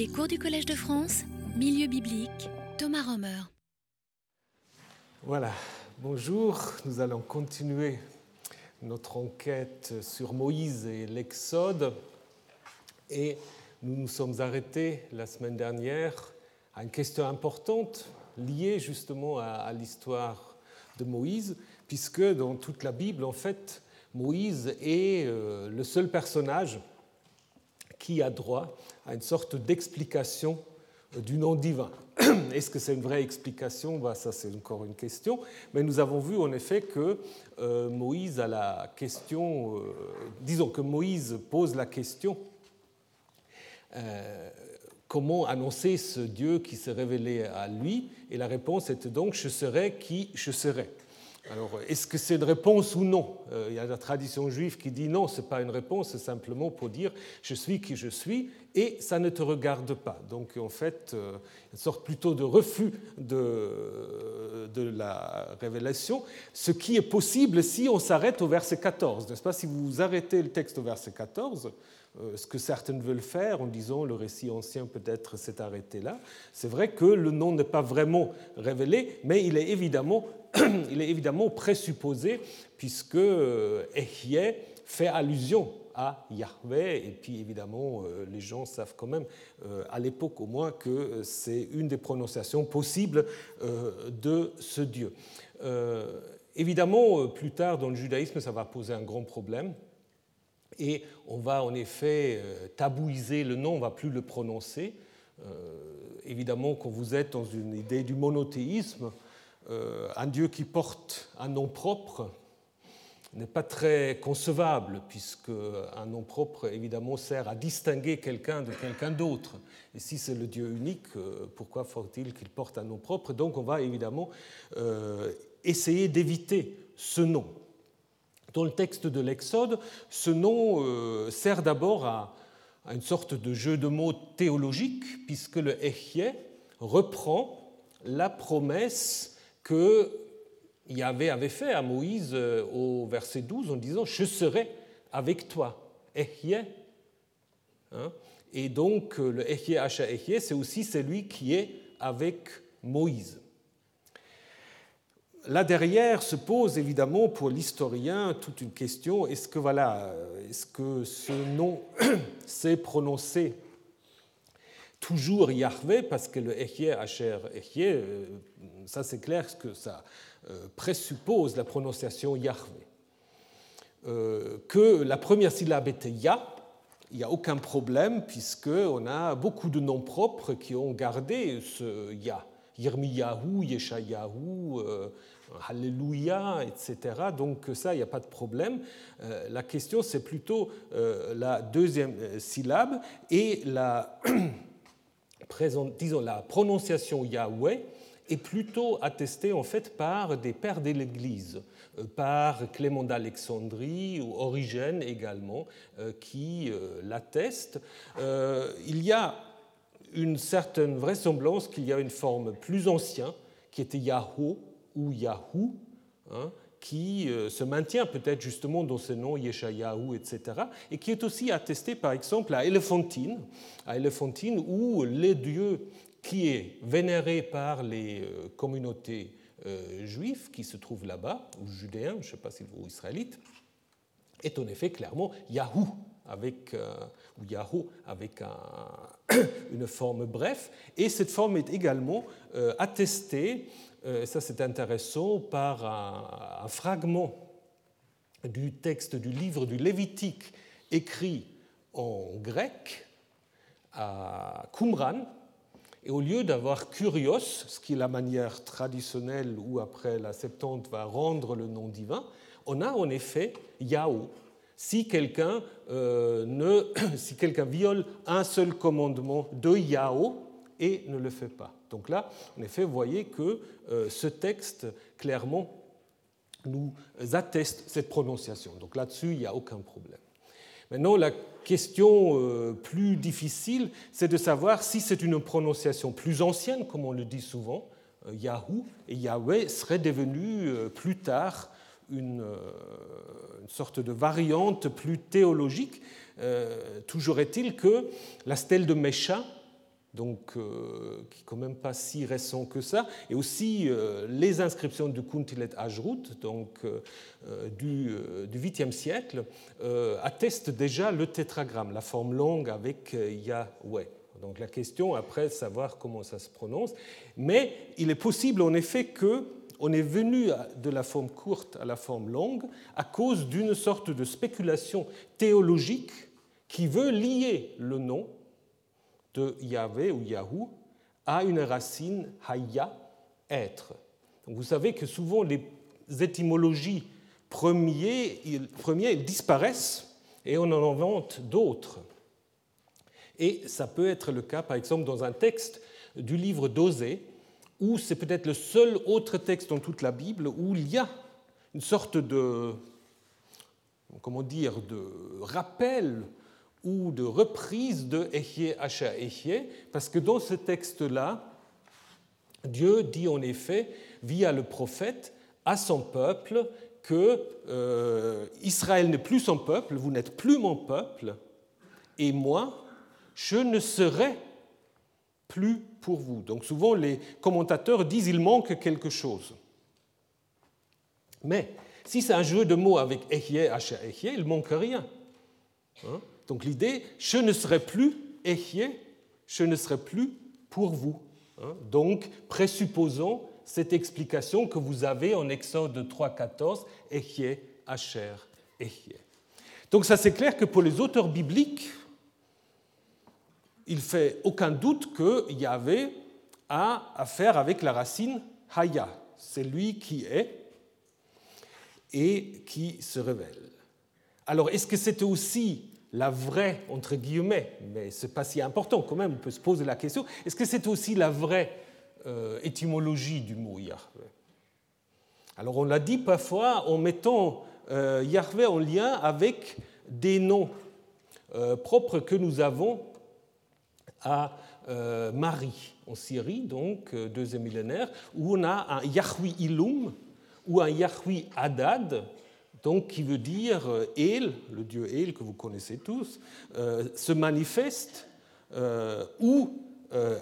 Les cours du Collège de France, Milieu biblique, Thomas Romer. Voilà, bonjour, nous allons continuer notre enquête sur Moïse et l'Exode. Et nous nous sommes arrêtés la semaine dernière à une question importante liée justement à, l'histoire de Moïse, puisque dans toute la Bible, en fait, Moïse est euh, le seul personnage qui a droit à une sorte d'explication euh, du nom divin. Est-ce que c'est une vraie explication? Bah, Ça, c'est encore une question. Mais nous avons vu en effet que euh, Moïse a la question, euh, disons que Moïse pose la question comment annoncer ce Dieu qui s'est révélé à lui? Et la réponse était donc je serai qui je serai. Alors, est-ce que c'est une réponse ou non? Euh, Il y a la tradition juive qui dit non, ce n'est pas une réponse, c'est simplement pour dire je suis qui je suis et ça ne te regarde pas. Donc, en fait, euh, une sorte plutôt de refus de, de la révélation, ce qui est possible si on s'arrête au verset 14, n'est-ce pas? Si vous arrêtez le texte au verset 14, euh, ce que certaines veulent faire en disant le récit ancien peut-être s'est arrêté là. C'est vrai que le nom n'est pas vraiment révélé, mais il est évidemment, il est évidemment présupposé puisque euh, Ehye fait allusion à Yahvé, et puis évidemment euh, les gens savent quand même, à l'époque au moins, que c'est une des prononciations possibles de ce Dieu. Évidemment, plus tard dans le judaïsme, ça va poser un grand problème et on va en effet euh, tabouiser le nom, on ne va plus le prononcer. Euh, évidemment, quand vous êtes dans une idée du monothéisme, euh, un Dieu qui porte un nom propre n'est pas très concevable, puisque un nom propre, évidemment, sert à distinguer quelqu'un de quelqu'un d'autre. Et si c'est le Dieu unique, pourquoi faut-il qu'il porte un nom propre? Donc on va évidemment essayer d'éviter ce nom. Dans le texte de l'Exode, ce nom euh, sert d'abord à, une sorte de jeu de mots théologique, puisque le Echye reprend la promesse que avait fait à Moïse euh, au verset 12 en disant Je serai avec toi. Hein? Et donc le Echye Hacha Echye, c'est aussi celui qui est avec Moïse. Là derrière se pose évidemment pour l'historien toute une question est-ce que voilà, est-ce que ce nom s'est prononcé toujours Yahvé parce que le Echye Asher Echye, euh, ça c'est clair que ça euh, présuppose la prononciation Yahvé. Euh, que la première syllabe était Ya, il n'y a aucun problème puisqu'on a beaucoup de noms propres qui ont gardé ce Ya. Yirmiyahu, Yeshayahu, Alléluia, etc. Donc ça, il n'y a pas de problème. Euh, la question, c'est plutôt euh, la deuxième euh, syllabe et la, disons, la prononciation Yahweh est plutôt attestée en fait par des pères de l'Église, par Clément d'Alexandrie ou Origène également, qui l'attestent. Il y a une certaine vraisemblance qu'il y a une forme plus ancienne qui était Yahoo, ou Yahoo, hein, qui euh, se maintient peut-être justement dans ce nom Yeshayahu, etc., et qui est aussi attesté par exemple à Elephantine, à Elephantine où le dieu qui est vénéré par les euh, communautés euh, juives qui se trouvent là-bas, ou judéens, je ne sais pas si vous israélites, est en effet clairement Yahoo, avec, ou Yahoo avec une forme bref, et cette forme est également attestée euh, ça c'est intéressant, par un, fragment du texte du livre du Lévitique écrit en grec à Qumran. Et au lieu d'avoir Kurios, ce qui est la manière traditionnelle où après la Septante va rendre le nom divin, on a en effet Yahoo. Si quelqu'un euh, si quelqu'un viole un seul commandement de Yahoo et ne le fait pas. Donc là, en effet, vous voyez que euh, ce texte, clairement, nous atteste cette prononciation. Donc là-dessus, il n'y a aucun problème. Maintenant, la question euh, plus difficile, c'est de savoir si c'est une prononciation plus ancienne, comme on le dit souvent, euh, Yahoo et Yahweh seraient devenus plus tard une, une, sorte de variante plus théologique. toujours est-il que la stèle de Mesha donc euh, qui n'est quand même pas si récent que ça, et aussi euh, les inscriptions du Kuntilet Ajrut, donc euh, du, du 8e siècle, attestent déjà le tétragramme, la forme longue avec Yahweh. Donc la question après, savoir comment ça se prononce, mais il est possible en effet que on est venu de la forme courte à la forme longue à cause d'une sorte de spéculation théologique qui veut lier le nom de Yahvé ou Yahou à une racine haya, être. vous savez que souvent les étymologies premières, disparaissent et on en invente d'autres. Et ça peut être le cas, par exemple, dans un texte du livre d'Osée, où c'est peut-être le seul autre texte dans toute la Bible où il y a une sorte de, comment dire, de rappel ou de reprise de Echie Asha Echie, parce que dans ce texte-là, Dieu dit en effet, via le prophète, à son peuple que euh, Israël n'est plus son peuple, vous n'êtes plus mon peuple, et moi, je ne serai plus pour vous. Donc souvent les commentateurs disent il manque quelque chose. Mais si c'est un jeu de mots avec Echie, Asha Echie, il manque rien. Hein? Donc l'idée, je ne serai plus Echie, je ne serai plus pour vous. Hein? Donc présupposons cette explication que vous avez en Exode 3.14, Echie, Asher, Echie. Donc ça c'est clair que pour les auteurs bibliques, il fait aucun doute qu'il y avait à affaire avec la racine Haya, c'est lui qui est et qui se révèle. Alors, est-ce que c'était aussi la vraie, entre guillemets, mais ce n'est pas si important quand même, on peut se poser la question, est-ce que c'est aussi la vraie euh, étymologie du mot Yahvé Alors on l'a dit parfois en mettant euh, Yahvé en lien avec des noms euh, propres que nous avons à Marie en Syrie, donc deuxième millénaire, où on a un Yahweh Ilum ou un Yahweh Adad, donc qui veut dire euh, El, le dieu El que vous connaissez tous, euh, se manifeste euh, ou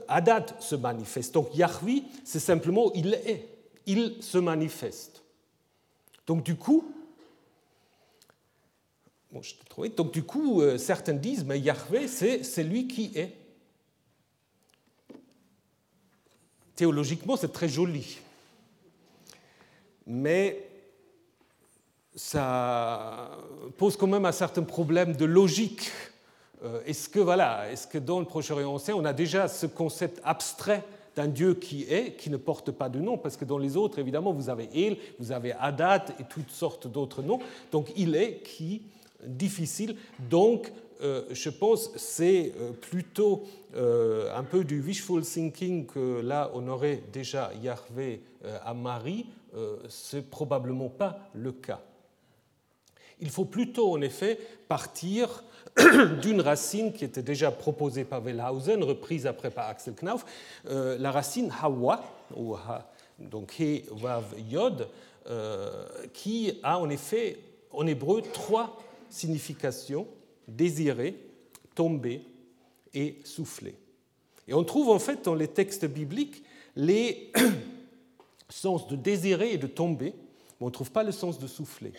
Adad se manifeste. Donc Yahweh, c'est simplement il est, il se manifeste. Donc du coup, bon, donc du coup, certains disent, mais Yahweh, c'est lui qui est. Théologiquement, c'est très joli. Mais ça pose quand même un certain problème de logique. Euh, est-ce que, voilà, est-ce que dans le Proche-Orient ancien, on a déjà ce concept abstrait d'un Dieu qui est, qui ne porte pas de nom, parce que dans les autres, évidemment, vous avez El, vous avez Adat et toutes sortes d'autres noms. Donc il est qui, difficile. Donc je pense c'est euh, plutôt un peu du wishful thinking que là on aurait déjà Yahvé à Marie. c'est probablement pas le cas. Il faut plutôt, en effet, partir d'une racine qui était déjà proposée par Wellhausen, reprise après par Axel Knauf, euh, la racine Hawa, ou donc He, Yod, euh, qui a en effet en hébreu trois significations désirer, tomber et souffler. Et on trouve en fait dans les textes bibliques les sens de désirer et de tomber, mais on ne trouve pas le sens de souffler.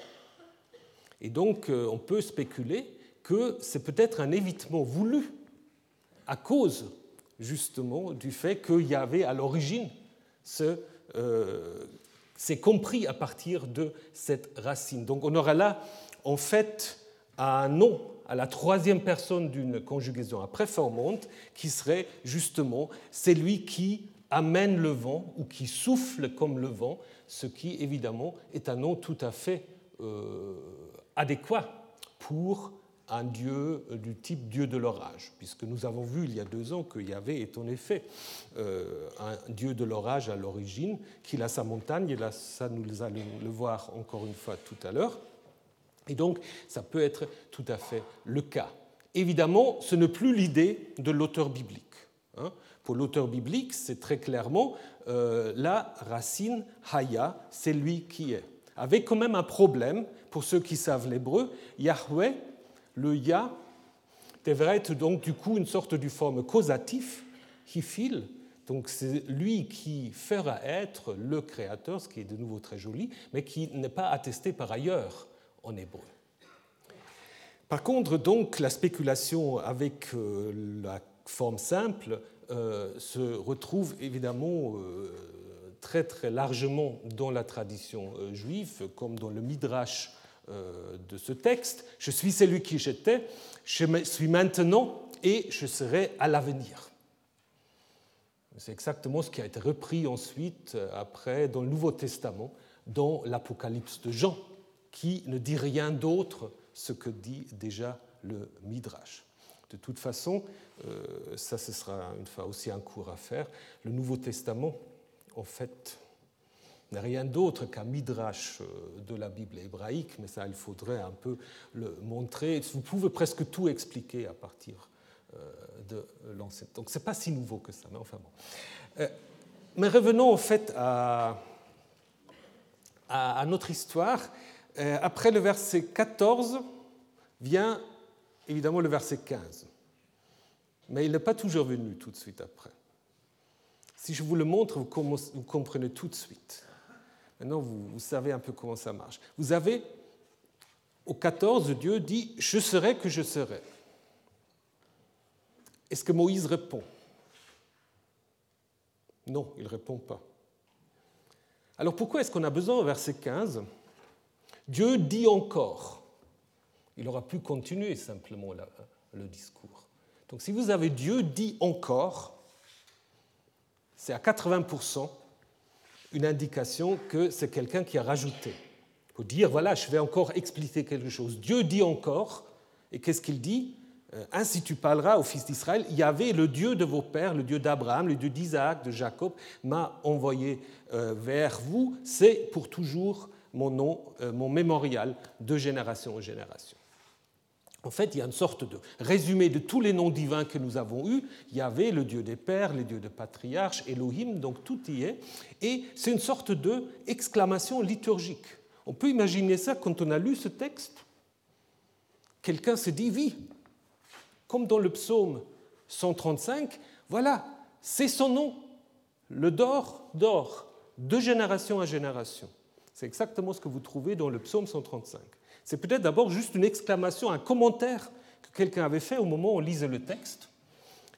Et donc, euh, on peut spéculer que c'est peut-être un évitement voulu à cause justement du fait qu'il y avait à l'origine ce, euh, c'est compris à partir de cette racine. Donc on aura là en fait un nom à la troisième personne d'une conjugaison après formante qui serait justement celui qui amène le vent ou qui souffle comme le vent, ce qui évidemment est un nom tout à fait euh, adéquat pour un dieu du type dieu de l'orage, puisque nous avons vu il y a deux ans que Yahvé est en effet euh, un dieu de l'orage à l'origine, qu'il a sa montagne, et là ça nous allons le voir encore une fois tout à l'heure, et donc ça peut être tout à fait le cas. Évidemment, ce n'est plus l'idée de l'auteur biblique. Hein. Pour l'auteur biblique, c'est très clairement euh, la racine Haya, c'est lui qui est. Avec quand même un problème, pour ceux qui savent l'hébreu, Yahweh, le Yah, devrait être donc du coup une sorte de forme causatif, Hifil, donc c'est lui qui fera être le créateur, ce qui est de nouveau très joli, mais qui n'est pas attesté par ailleurs en hébreu. Par contre, donc, la spéculation avec euh, la forme simple euh, se retrouve évidemment euh, très très largement dans la tradition juive, comme dans le midrash de ce texte. Je suis celui qui j'étais, je suis maintenant et je serai à l'avenir. C'est exactement ce qui a été repris ensuite, après, dans le Nouveau Testament, dans l'Apocalypse de Jean, qui ne dit rien d'autre ce que dit déjà le Midrash. De toute façon, euh, ça ce sera une fois aussi un cours à faire. Le Nouveau Testament, en fait, n'est rien d'autre qu'un midrash euh, de la Bible hébraïque, mais ça, il faudrait un peu le montrer. Vous pouvez presque tout expliquer à partir de l'ancien. Donc ce n'est pas si nouveau que ça, mais enfin bon. Euh, mais revenons en fait à, notre histoire. Euh, après le verset 14 vient évidemment le verset 15. Mais il n'est pas toujours venu tout de suite après. Si je vous le montre, vous comprenez tout de suite. Maintenant, vous, vous savez un peu comment ça marche. Vous avez, au 14, Dieu dit, je serai que je serai. Est-ce que Moïse répond? Non, il ne répond pas. Alors pourquoi est-ce qu'on a besoin, au verset 15 Dieu dit encore. Il aura pu continuer simplement le discours. Donc si vous avez Dieu dit encore, c'est à 80% une indication que c'est quelqu'un qui a rajouté. Pour dire, voilà, je vais encore expliquer quelque chose. Dieu dit encore, et qu'est-ce qu'il dit? Euh, ainsi tu parleras aux fils d'Israël, Il y avait le Dieu de vos pères, le Dieu d'Abraham, le Dieu d'Isaac, de Jacob, m'a envoyé euh, vers vous, c'est pour toujours mon nom, euh, mon mémorial de génération en génération. En fait, il y a une sorte de résumé de tous les noms divins que nous avons eus. Il y avait le Dieu des pères, les dieux de patriarches, Elohim, donc tout y est. Et c'est une sorte de exclamation liturgique. On peut imaginer ça quand on a lu ce texte. Quelqu'un se dit, oui, comme dans le psaume 135, voilà, c'est son nom, le d'or d'or, de génération à génération. C'est exactement ce que vous trouvez dans le psaume 135. C'est peut-être d'abord juste une exclamation, un commentaire que quelqu'un avait fait au moment où on lisait le texte,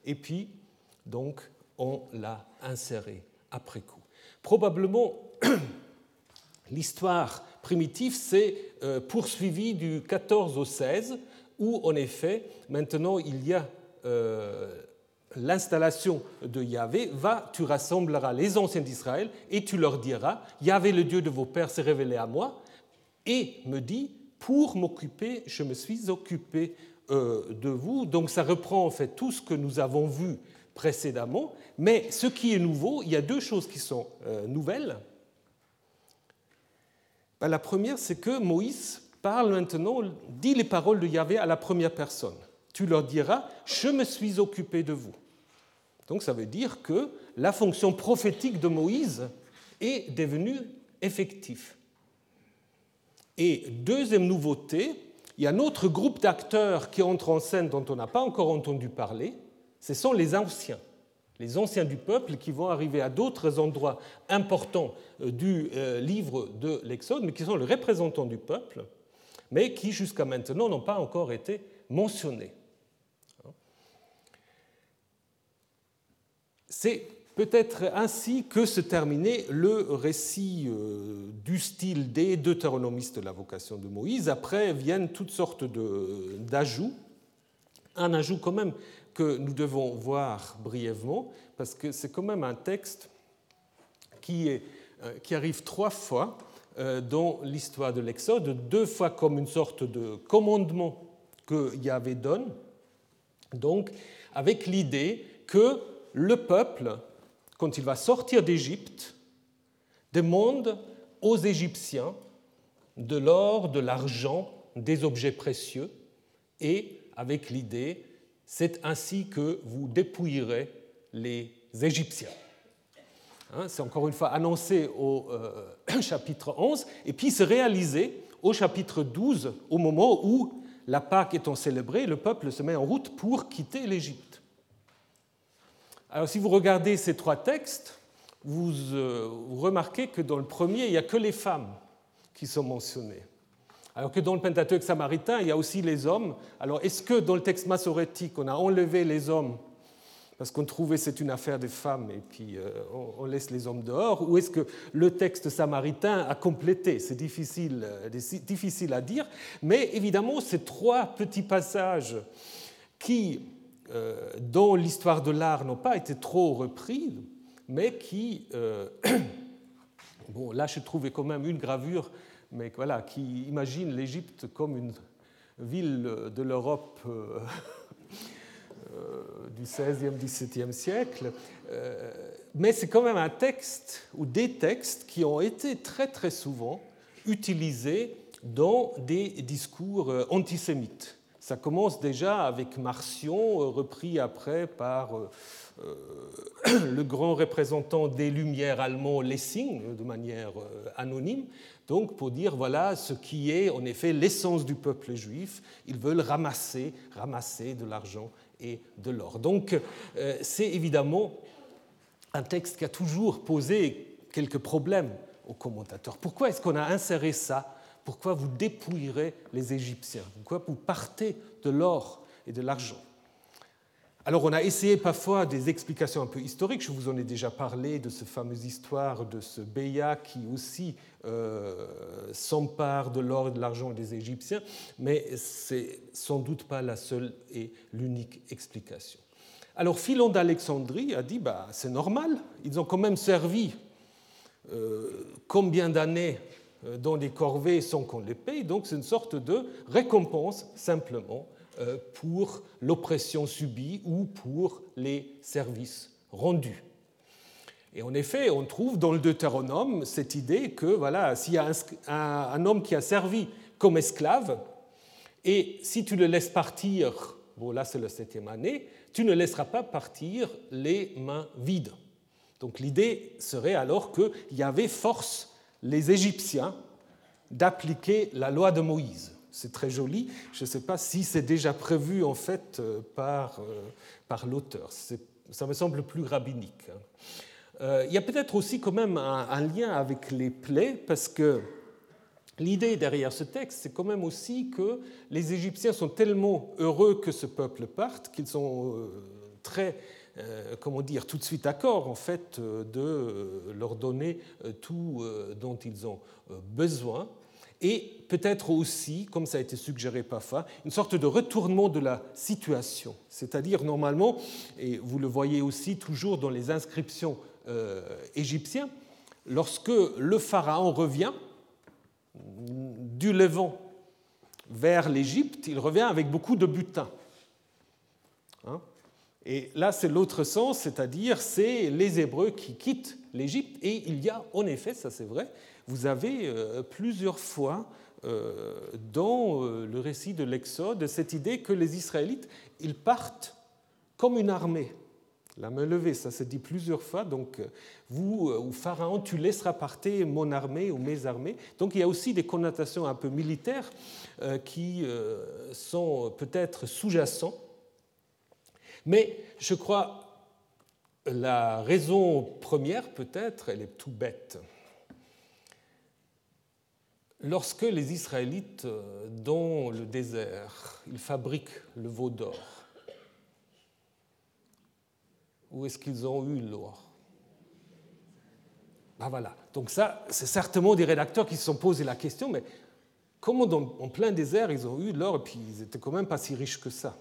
et puis, donc, on l'a inséré après coup. Probablement, l'histoire primitive s'est euh, poursuivie du 14 au 16, où en effet, maintenant il y a euh, l'installation de Yahvé, va, tu rassembleras les anciens d'Israël et tu leur diras, Yahvé le Dieu de vos pères s'est révélé à moi et me dit, pour m'occuper, je me suis occupé euh, de vous. Donc ça reprend en fait tout ce que nous avons vu précédemment, mais ce qui est nouveau, il y a deux choses qui sont euh, nouvelles. Ben, la première, c'est que Moïse parle maintenant, dit les paroles de Yahvé à la première personne. Tu leur diras, je me suis occupé de vous. Donc ça veut dire que la fonction prophétique de Moïse est devenue effective. Et deuxième nouveauté, il y a un autre groupe d'acteurs qui entre en scène dont on n'a pas encore entendu parler, ce sont les anciens, les anciens du peuple qui vont arriver à d'autres endroits importants euh, du euh, livre de l'Exode, mais qui sont les représentants du peuple mais qui jusqu'à maintenant n'ont pas encore été mentionnés. C'est peut-être ainsi que se terminait le récit euh, du style des deutéronomistes de la vocation de Moïse. Après viennent toutes sortes d'ajouts. Un ajout quand même que nous devons voir brièvement, parce que c'est quand même un texte qui, euh, arrive trois fois euh, dans l'histoire de l'Exode, deux fois comme une sorte de commandement que Yahvé donne, donc avec l'idée que le peuple, quand il va sortir d'Égypte, demande aux Égyptiens de l'or, de l'argent, des objets précieux, et avec l'idée, c'est ainsi que vous dépouillerez les Égyptiens. Hein, c'est encore une fois annoncé au euh, chapitre 11, et puis c'est réalisé au chapitre 12, au moment où la Pâque étant célébrée, le peuple se met en route pour quitter l'Égypte. Alors si vous regardez ces trois textes, vous, euh, remarquez que dans le premier, il n'y a que les femmes qui sont mentionnées. Alors que dans le Pentateuque samaritain, il y a aussi les hommes. Alors est-ce que dans le texte massorétique, on a enlevé les hommes parce qu'on trouvait c'est une affaire des femmes et puis euh, on laisse les hommes dehors, ou est-ce que le texte samaritain a complété? C'est difficile, euh, difficile à dire, mais évidemment, ces trois petits passages qui, euh, dans l'histoire de l'art, n'ont pas été trop repris, mais qui... bon, là, je trouvais quand même une gravure, mais voilà, qui imagine l'Égypte comme une ville de l'Europe euh, du XVIe, XVIIe siècle. Euh, mais c'est quand même un texte ou des textes qui ont été très très souvent utilisés dans des discours euh, antisémites. Ça commence déjà avec Marcion, repris après par le grand représentant des Lumières allemands Lessing, de manière anonyme, donc pour dire voilà ce qui est en effet l'essence du peuple juif. Ils veulent ramasser, ramasser de l'argent et de l'or. Donc euh, c'est évidemment un texte qui a toujours posé quelques problèmes aux commentateurs. Pourquoi est-ce qu'on a inséré ça Pourquoi vous dépouillerez les Égyptiens Pourquoi vous partez de l'or et de l'argent. Alors on a essayé parfois des explications un peu historiques, je vous en ai déjà parlé de cette fameuse histoire de ce Béa qui aussi euh, s'empare de l'or et de l'argent des Égyptiens, mais c'est sans doute pas la seule et l'unique explication. Alors Philon d'Alexandrie a dit bah, c'est normal, ils ont quand même servi euh, combien d'années dans des corvées sans qu'on les paye, donc c'est une sorte de récompense simplement euh, pour l'oppression subie ou pour les services rendus. Et en effet, on trouve dans le Deutéronome cette idée que voilà, s'il y a un, homme qui a servi comme esclave, et si tu le laisses partir, bon là c'est la septième année, tu ne laisseras pas partir les mains vides. Donc l'idée serait alors qu'il y avait force les Égyptiens d'appliquer la loi de Moïse c'est très joli. Je ne sais pas si c'est déjà prévu en fait euh, par, euh, par l'auteur. Ça me semble plus rabbinique. Hein. Euh, il y a peut-être aussi quand même un, lien avec les plaies, parce que l'idée derrière ce texte, c'est quand même aussi que les Égyptiens sont tellement heureux que ce peuple parte qu'ils sont très comment dire, tout de suite d'accord en fait de leur donner tout dont ils ont besoin et peut-être aussi, comme ça a été suggéré parfois, une sorte de retournement de la situation. C'est-à-dire, normalement, et vous le voyez aussi toujours dans les inscriptions euh, égyptiennes, lorsque le pharaon revient du Levant vers l'Égypte, il revient avec beaucoup de butin. Et là, c'est l'autre sens, c'est-à-dire c'est les Hébreux qui quittent l'Égypte, et il y a en effet, ça c'est vrai, vous avez euh, plusieurs fois euh, dans euh, le récit de l'Exode cette idée que les Israélites, ils partent comme une armée. La main levée, ça se dit plusieurs fois. Donc, vous, ou Pharaon, tu laisseras partir mon armée ou mes armées. Donc, il y a aussi des connotations un peu militaires qui sont peut-être sous-jacents. Mais je crois la raison première, peut-être, elle est tout bête. Lorsque les Israélites, euh, dans le désert, ils fabriquent le veau d'or, où est-ce qu'ils ont eu l'or? Ben voilà. Donc ça, c'est certainement des rédacteurs qui se sont posé la question, mais comment en plein désert ils ont eu l'or et puis ils n'étaient quand même pas si riches que ça?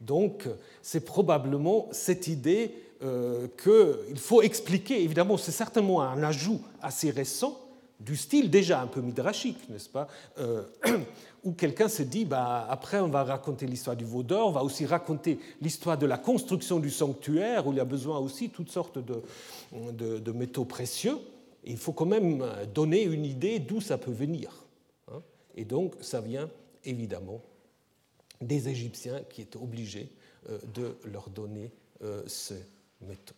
Donc c'est probablement cette idée euh, qu'il faut expliquer. Évidemment, c'est certainement un ajout assez récent, du style déjà un peu midrashique, n'est-ce pas euh, Où quelqu'un se dit, bah, après on va raconter l'histoire du veau d'or, on va aussi raconter l'histoire de la construction du sanctuaire, où il y a besoin aussi toutes sortes de, métaux précieux. Il faut quand même donner une idée d'où ça peut venir. Hein. Et donc ça vient évidemment des Égyptiens qui étaient obligés euh, de leur donner euh, ces métaux.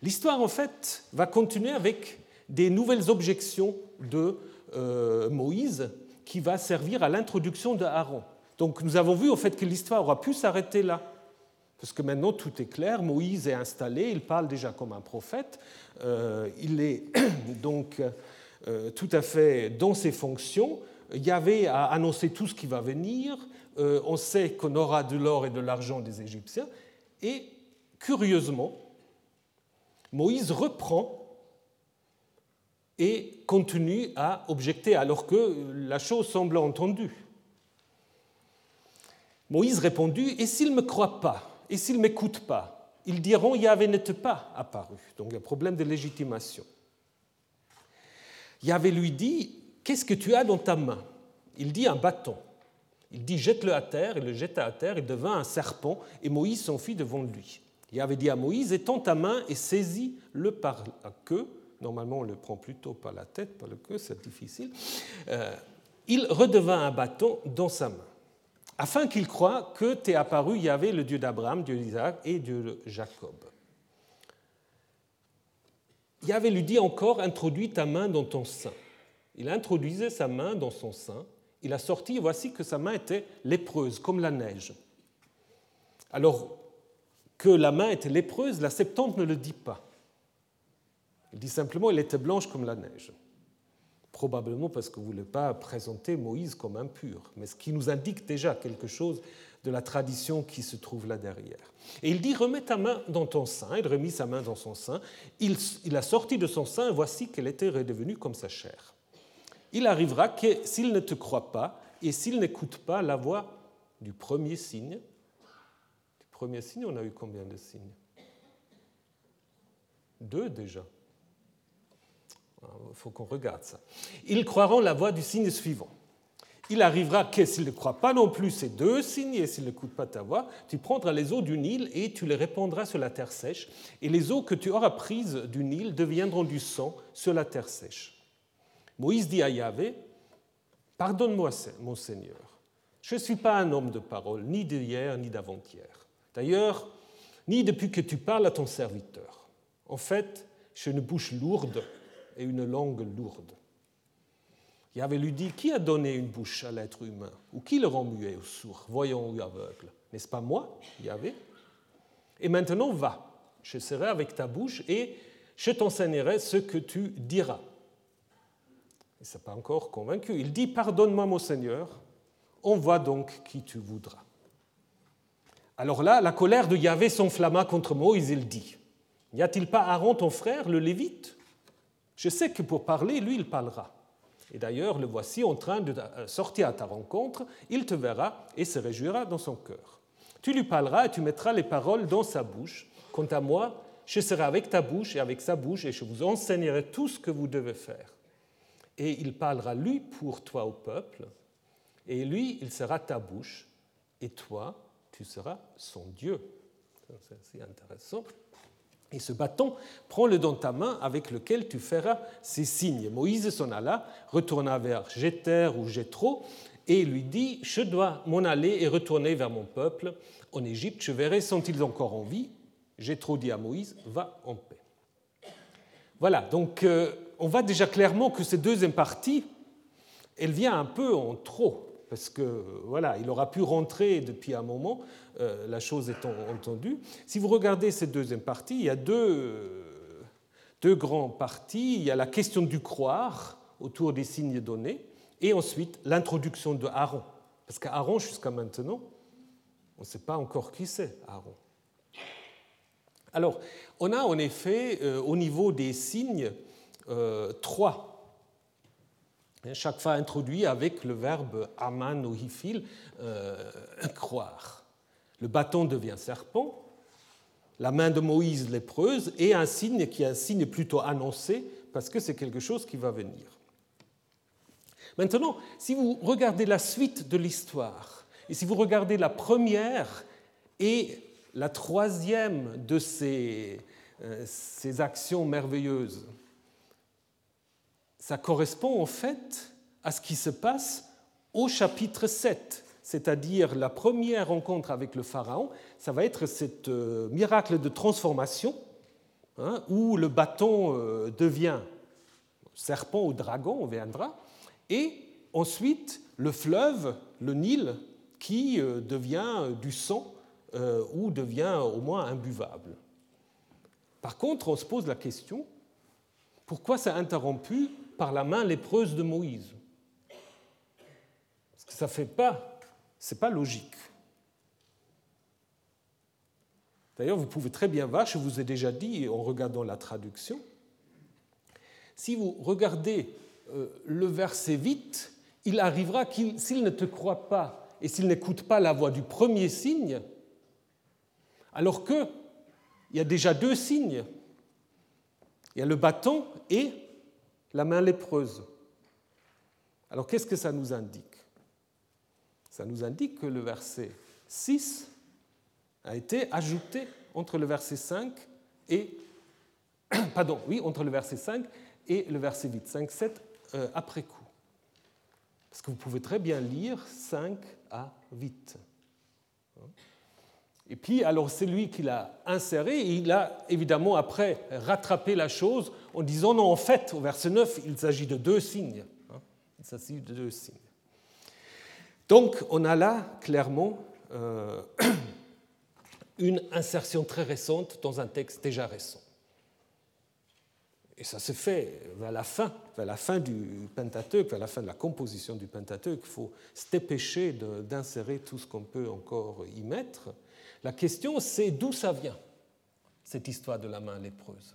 L'histoire, en fait, va continuer avec des nouvelles objections de euh, Moïse qui va servir à l'introduction de Aaron. Donc nous avons vu au fait que l'histoire aura pu s'arrêter là. parce que maintenant tout est clair, Moïse est installé, il parle déjà comme un prophète, il est donc tout à fait dans ses fonctions. Yahvé a annoncé tout ce qui va venir, euh, on sait qu'on aura de l'or et de l'argent des Égyptiens, et curieusement, Moïse reprend et continue à objecter alors que la chose semble entendue. Moïse répondit, et s'ils ne me croient pas, et s'ils ne m'écoutent pas, ils diront, Yahvé n'était pas apparu. Donc il y a un problème de légitimation. Yahvé lui dit, qu'est-ce que tu as dans ta main? Il dit un bâton. Il dit, jette-le à terre, il le jeta à terre, il devint un serpent, et Moïse s'enfuit devant lui. Yahvé dit à Moïse, étends ta main et saisis-le par la queue. Normalement, on le prend plutôt par la tête, par la queue, c'est difficile. Euh, il redevint un bâton dans sa main afin qu'il croie que t'es apparu Yahvé, le Dieu d'Abraham, Dieu d'Isaac et Dieu de Jacob. Yahvé lui dit encore, introduis ta main dans ton sein. Il introduisait sa main dans son sein, il a sorti, et voici que sa main était lépreuse, comme la neige. Alors que la main était lépreuse, la Septante ne le dit pas. Il dit simplement, elle était blanche comme la neige probablement parce que vous ne voulez pas présenter Moïse comme impur, mais ce qui nous indique déjà quelque chose de la tradition qui se trouve là derrière. Et il dit, remets ta main dans ton sein. Il remit sa main dans son sein. Il, il a sorti de son sein, voici qu'elle était redevenue comme sa chair. Il arrivera que s'il ne te croit pas et s'il n'écoute pas la voix du premier signe, du premier signe, on a eu combien de signes? Deux déjà. Il faut qu'on regarde ça. Ils croiront la voix du signe suivant. Il arrivera que s'ils ne croient pas non plus ces deux signes et s'ils n'écoutent pas ta voix, tu prendras les eaux du Nil et tu les répandras sur la terre sèche, et les eaux que tu auras prises du Nil deviendront du sang sur la terre sèche. Moïse dit à Yahvé, Pardonne-moi, mon Seigneur, je ne suis pas un homme de parole, ni d'hier, ni d'avant-hier. D'ailleurs, ni depuis que tu parles à ton serviteur. En fait, j'ai une bouche lourde et une langue lourde. avait lui dit Qui a donné une bouche à l'être humain Ou qui le rend muet ou sourd, voyant ou aveugle N'est-ce pas moi, Yahvé? Et maintenant, va, je serai avec ta bouche et je t'enseignerai ce que tu diras. Il ne pas encore convaincu. Il dit Pardonne-moi, mon Seigneur, envoie donc qui tu voudras. Alors là, la colère de Yahvé s'enflamma contre Moïse. Il dit N'y a-t-il pas Aaron, ton frère, le Lévite? Je sais que pour parler, lui, il parlera. Et d'ailleurs, le voici en train de sortir à ta rencontre, il te verra et se réjouira dans son cœur. Tu lui parleras et tu mettras les paroles dans sa bouche. Quant à moi, je serai avec ta bouche et avec sa bouche et je vous enseignerai tout ce que vous devez faire. Et il parlera, lui, pour toi au peuple, et lui, il sera ta bouche, et toi, tu seras son Dieu. C'est assez intéressant. Et ce bâton, prends-le dans ta main avec lequel tu feras ces signes. Moïse s'en alla, retourna vers Jéter ou Jétro, et lui dit Je dois m'en aller et retourner vers mon peuple en Égypte. Je verrai sont-ils encore en vie? Jétro dit à Moïse Va en paix. Voilà, donc euh, on voit déjà clairement que cette deuxième partie, elle vient un peu en trop parce que voilà, il aura pu rentrer depuis un moment, euh, la chose étant entendue. Si vous regardez cette deuxième partie, il y a deux, deux grands parties. Il y a la question du croire autour des signes donnés, et ensuite l'introduction de Aaron. Parce qu'Aaron, jusqu'à maintenant, on ne sait pas encore qui c'est, Aaron. Alors, on a en effet, euh, au niveau des signes, euh, trois chaque fois introduit avec le verbe aman ou hifil, euh, croire. Le bâton devient serpent, la main de Moïse lépreuse, et un signe qui est un signe plutôt annoncé, parce que c'est quelque chose qui va venir. Maintenant, si vous regardez la suite de l'histoire, et si vous regardez la première et la troisième de ces, euh, ces actions merveilleuses, ça correspond en fait à ce qui se passe au chapitre 7, c'est-à-dire la première rencontre avec le Pharaon. Ça va être ce euh, miracle de transformation hein, où le bâton euh, devient serpent ou dragon, on viendra, et ensuite le fleuve, le Nil, qui euh, devient du sang ou devient au moins imbuvable. Par contre, on se pose la question, pourquoi c'est interrompu par la main lépreuse de Moïse Parce que ça fait pas, c'est pas logique. D'ailleurs, vous pouvez très bien voir, je vous ai déjà dit en regardant la traduction, si vous regardez euh, le verset vite, il arrivera qu'il, s'il ne te croit pas et s'il n'écoute pas la voix du premier signe, alors que il y a déjà deux signes. Il y a le bâton et la main lépreuse. Alors qu'est-ce que ça nous indique? Ça nous indique que le verset 6 a été ajouté entre le verset 5 et pardon, oui, entre le verset 5 et le verset 8, 5, 7 après coup. Parce que vous pouvez très bien lire 5 à 8. Et puis, alors c'est lui qui l'a inséré, il a évidemment après rattrapé la chose en disant non, en fait, au verset 9, il s'agit de deux signes. Hein. Il s'agit de deux signes. Donc, on a là clairement euh, une insertion très récente dans un texte déjà récent. Et ça se fait vers la fin, vers la fin du Pentateuque, vers la fin de la composition du Pentateuque. Il faut se dépêcher d'insérer tout ce qu'on peut encore y mettre. La question, c'est d'où ça vient, cette histoire de la main lépreuse.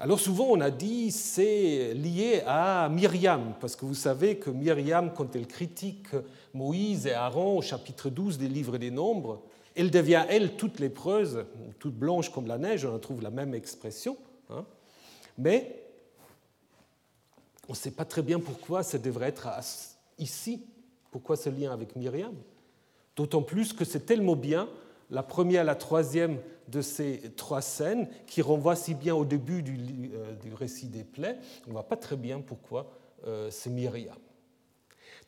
Alors souvent on a dit c'est lié à Myriam, parce que vous savez que Myriam, quand elle critique Moïse et Aaron au chapitre 12 des livres des nombres, elle devient, elle, toute lépreuse, toute blanche comme la neige, on trouve la même expression. Hein. Mais on ne sait pas très bien pourquoi ça devrait être ici, pourquoi ce lien avec Myriam. D'autant plus que c'est tellement bien, la première, la troisième de ces trois scènes, qui renvoient si bien au début du, euh, récit des plaies, on ne voit pas très bien pourquoi euh, c'est Myriam.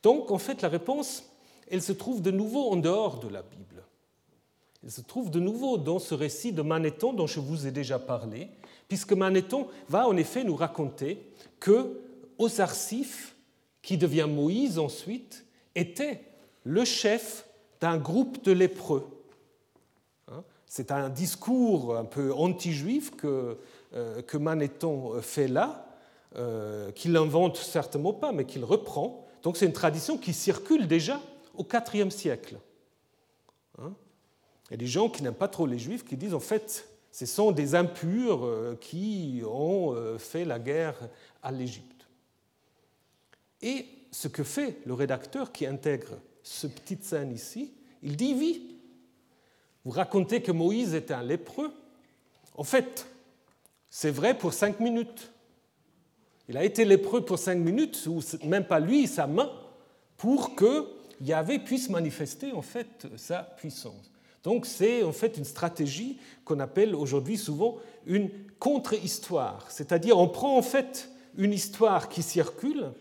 Donc, en fait, la réponse, elle se trouve de nouveau en dehors de la Bible. Elle se trouve de nouveau dans ce récit de Manéthon dont je vous ai déjà parlé, puisque Manéthon va en effet nous raconter que Osarsif, qui devient Moïse ensuite, était le chef d'un groupe de lépreux. Hein, c'est un discours un peu anti-juif que, euh, que Manéthon fait là, euh, qu'il n'invente certainement pas, mais qu'il reprend. Donc c'est une tradition qui circule déjà au IVe siècle. Hein? Il y a des gens qui n'aiment pas trop les juifs qui disent en fait ce sont des impurs euh, qui ont fait la guerre à l'Égypte. Et ce que fait le rédacteur qui intègre ce petit scène ici, il dit oui. Vous racontez que Moïse était un lépreux. En fait, c'est vrai pour cinq minutes. Il a été lépreux pour cinq minutes, ou même pas lui, sa main, pour que Yahvé puisse manifester en fait sa puissance. Donc c'est en fait une stratégie qu'on appelle aujourd'hui souvent une contre-histoire, c'est-à-dire on prend en fait une histoire qui circule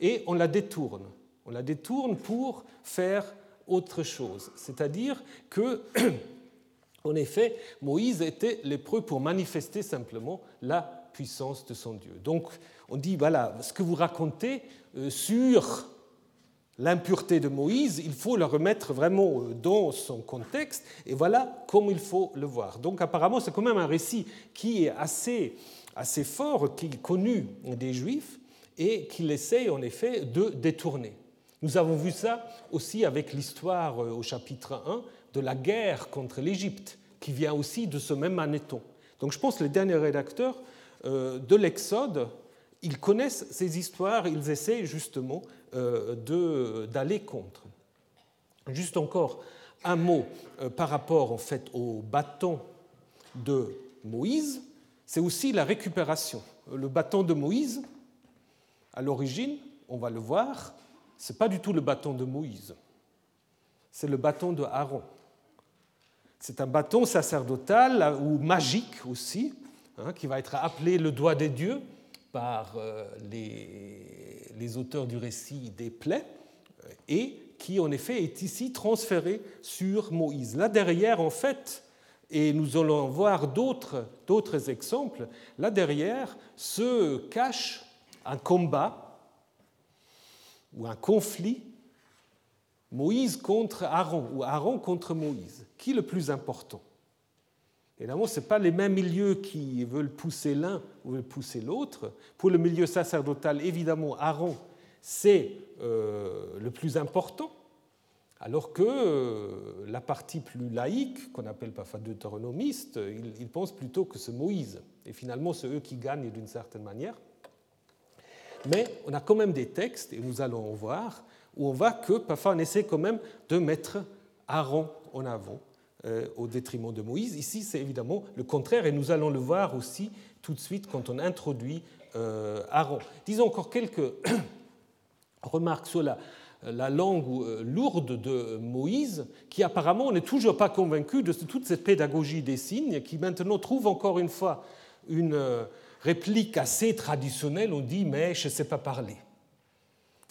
et on la détourne. On la détourne pour faire autre chose. C'est-à-dire que, en effet, Moïse était lépreux pour manifester simplement la puissance de son Dieu. Donc, on dit, voilà, ce que vous racontez euh, sur l'impureté de Moïse, il faut le remettre vraiment euh, dans son contexte, et voilà comme il faut le voir. Donc apparemment, c'est quand même un récit qui est assez, assez fort, qui est connu des Juifs, et qu'il essaie en effet de détourner. Nous avons vu ça aussi avec l'histoire euh, au chapitre 1 de la guerre contre l'Égypte, qui vient aussi de ce même Manéthon. Donc je pense que les derniers rédacteurs euh, de l'Exode, ils connaissent ces histoires, ils essaient justement euh, d'aller contre. Juste encore un mot par rapport en fait au bâton de Moïse, c'est aussi la récupération. Le bâton de Moïse, à l'origine, on va le voir, ce n'est pas du tout le bâton de Moïse, c'est le bâton de Aaron. C'est un bâton sacerdotal ou magique aussi, hein, qui va être appelé le doigt des dieux par euh, les, les, auteurs du récit des plaies, euh, et qui en effet est ici transféré sur Moïse. Là derrière, en fait, et nous allons voir d'autres exemples, là derrière se cache un combat ou un conflit Moïse contre Aaron ou Aaron contre Moïse. Qui est le plus important? Évidemment, ce n'est pas les mêmes milieux qui veulent pousser l'un ou veulent pousser l'autre. Pour le milieu sacerdotal, évidemment, Aaron, c'est euh, le plus important, alors que euh, la partie plus laïque, qu'on appelle parfois deutéronomiste, ils, pensent plutôt que c'est Moïse. Et finalement, c'est eux qui gagnent d'une certaine manière. Mais on a quand même des textes, et nous allons en voir, où on voit que parfois on essaie quand même de mettre Aaron en avant euh, au détriment de Moïse. Ici, c'est évidemment le contraire, et nous allons le voir aussi tout de suite quand on introduit euh, Aaron. Disons encore quelques remarques sur la, langue euh, lourde de Moïse, qui apparemment n'est toujours pas convaincu de toute cette pédagogie des signes, qui maintenant trouve encore une fois une réplique assez traditionnelle, on dit mais je ne sais pas parler.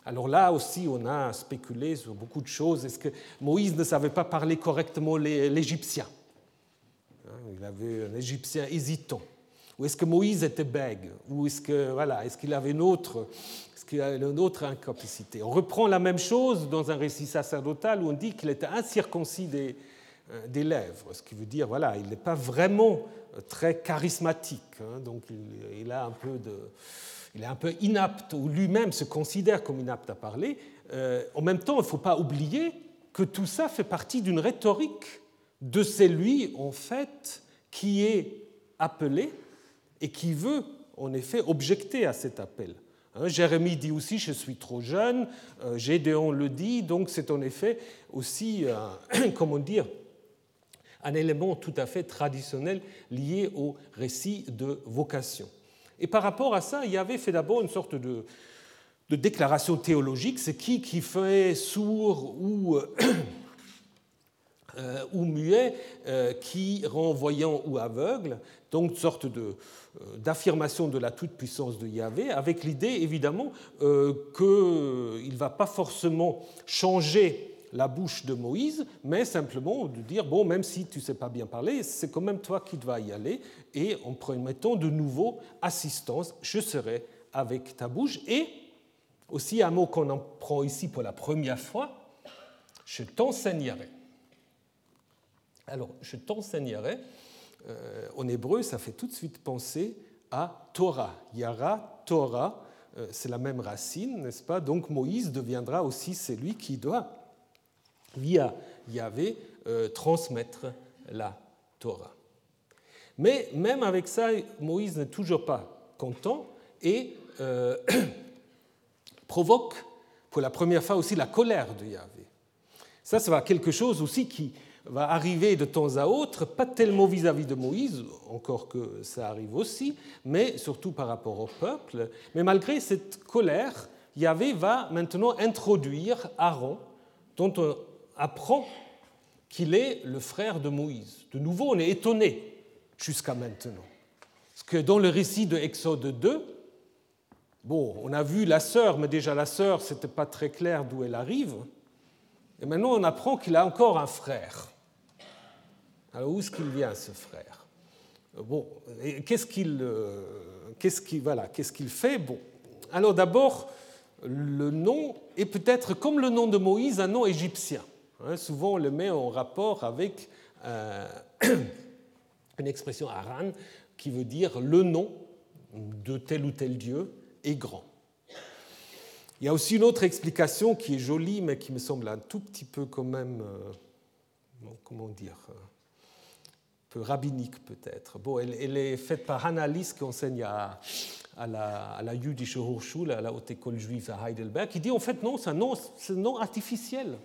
Alors là aussi, on a spéculé sur beaucoup de choses. Est-ce que Moïse ne savait pas parler correctement l'égyptien? Hein, Il avait un égyptien hésitant. Ou est-ce que Moïse était bègue? Ou est-ce qu'il voilà, est qu'il avait une autre, est une autre incapacité? On reprend la même chose dans un récit sacerdotal où on dit qu'il était incirconcis des, euh, des lèvres, ce qui veut dire voilà, il n'est pas vraiment très charismatique. Hein, donc il, est un peu inapte, ou lui-même se considère comme inapte à parler. Euh, en même temps, il ne faut pas oublier que tout ça fait partie d'une rhétorique de celui, en fait, qui est appelé et qui veut, en effet, objecter à cet appel. Hein, Jérémie dit aussi Je suis trop jeune, euh, Gédéon le dit, donc c'est en effet aussi, comment dire, un élément tout à fait traditionnel lié au récit de vocation. Et par rapport à ça, il y avait fait d'abord une sorte de, déclaration théologique, c'est qui qui fait sourd ou, euh, ou muet, euh, qui rend voyant ou aveugle, donc une sorte euh, d'affirmation de la toute-puissance de Yahvé, avec l'idée évidemment qu'il ne va pas forcément changer la bouche de Moïse, mais simplement de dire, bon, même si tu ne sais pas bien parler, c'est quand même toi qui dois y aller, et en promettant de nouveau assistance, je serai avec ta bouche. Et aussi un mot qu'on en prend ici pour la première fois, je t'enseignerai. Alors, je t'enseignerai, euh, en hébreu, ça fait tout de suite penser à Torah. Yara, Torah, euh, c'est la même racine, n'est-ce pas? Donc Moïse deviendra aussi celui qui doit via Yahvé, euh, transmettre la Torah. Mais même avec ça, Moïse n'est toujours pas content et euh, provoque pour la première fois aussi la colère de Yahvé. Ça, va quelque chose aussi qui va arriver de temps à autre, pas tellement vis-à-vis de Moïse, encore que ça arrive aussi, mais surtout par rapport au peuple. Mais malgré cette colère, Yahvé va maintenant introduire Aaron, dont on apprend qu'il est le frère de Moïse. De nouveau, on est étonné jusqu'à maintenant. Parce que dans le récit de Exode 2, bon, on a vu la sœur, mais déjà la sœur, ce n'était pas très clair d'où elle arrive. Et maintenant, on apprend qu'il a encore un frère. Alors, où est-ce qu'il vient, ce frère? Bon, qu'est-ce qu'il euh, qu'est-ce qu'il voilà, fait? Bon, alors d'abord, le nom est peut-être comme le nom de Moïse, un nom égyptien. Hein, souvent, on le met en rapport avec euh, une expression aran qui veut dire le nom de tel ou tel dieu est grand. Il y a aussi une autre explication qui est jolie, mais qui me semble un tout petit peu quand même, euh, comment dire, euh, un peu rabbinique peut-être. Bon, elle, est faite par Hannah qui enseigne à, à la, à la Jüdische Hochschule, à la haute école juive à Heidelberg, qui dit en fait non, c'est un nom artificiel.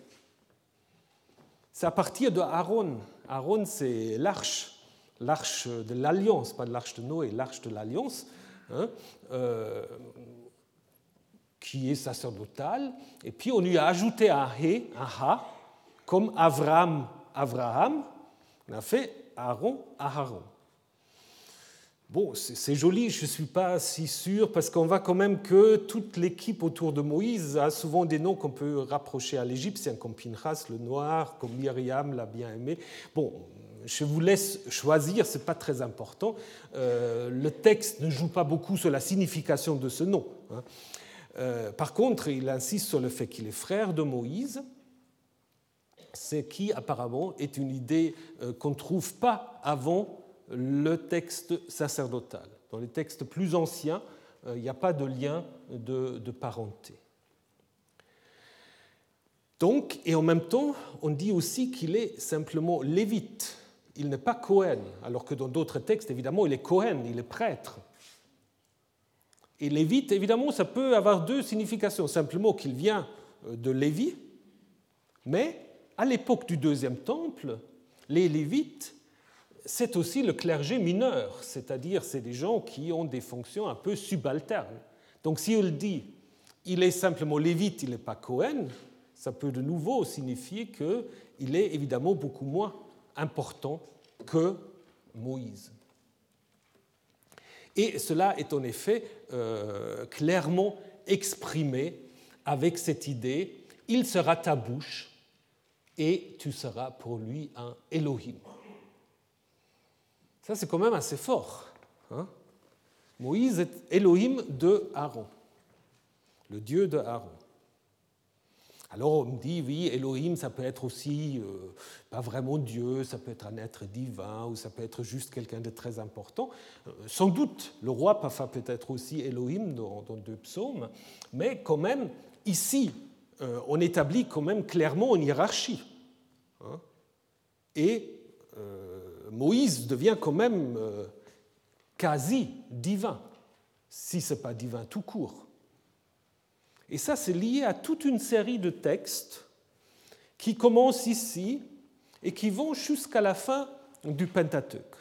C'est à partir de Aaron. Aaron, c'est l'arche, l'arche de l'alliance, pas l'arche de Noé, l'arche de l'alliance, hein, euh, qui est sacerdotale. Et puis on lui a ajouté un Ha, comme Avram, Abraham. On a fait Aaron, Aaron. Bon, c'est joli, je ne suis pas si sûr, parce qu'on voit quand même que toute l'équipe autour de Moïse a souvent des noms qu'on peut rapprocher à l'égyptien, comme Pinchas, le noir, comme Myriam, la bien-aimée. Bon, je vous laisse choisir, ce n'est pas très important. Euh, le texte ne joue pas beaucoup sur la signification de ce nom. Hein. Euh, par contre, il insiste sur le fait qu'il est frère de Moïse, ce qui apparemment est une idée euh, qu'on ne trouve pas avant le texte sacerdotal. Dans les textes plus anciens, euh, il n'y a pas de lien de, parenté. Donc, et en même temps, on dit aussi qu'il est simplement lévite. Il n'est pas Cohen, alors que dans d'autres textes, évidemment, il est Cohen, il est prêtre. Et lévite, évidemment, ça peut avoir deux significations. Simplement qu'il vient euh, de Lévi, mais à l'époque du deuxième temple, les lévites, c'est aussi le clergé mineur, c'est-à-dire c'est des gens qui ont des fonctions un peu subalternes. Donc si on dit il est simplement lévite, il n'est pas Cohen, ça peut de nouveau signifier qu'il est évidemment beaucoup moins important que Moïse. Et cela est en effet euh, clairement exprimé avec cette idée, il sera ta bouche et tu seras pour lui un Elohim. Ça, c'est quand même assez fort. Hein. Moïse est Elohim de Aaron, le Dieu de Aaron. Alors on me dit, oui, Elohim, ça peut être aussi euh, pas vraiment Dieu, ça peut être un être divin, ou ça peut être juste quelqu'un de très important. Euh, sans doute, le roi Pafa peut être aussi Elohim dans, deux psaumes, mais quand même, ici, euh, on établit quand même clairement une hiérarchie. Hein. Et Moïse devient quand même quasi divin, si ce n'est pas divin tout court. Et ça, c'est lié à toute une série de textes qui commencent ici et qui vont jusqu'à la fin du Pentateuque.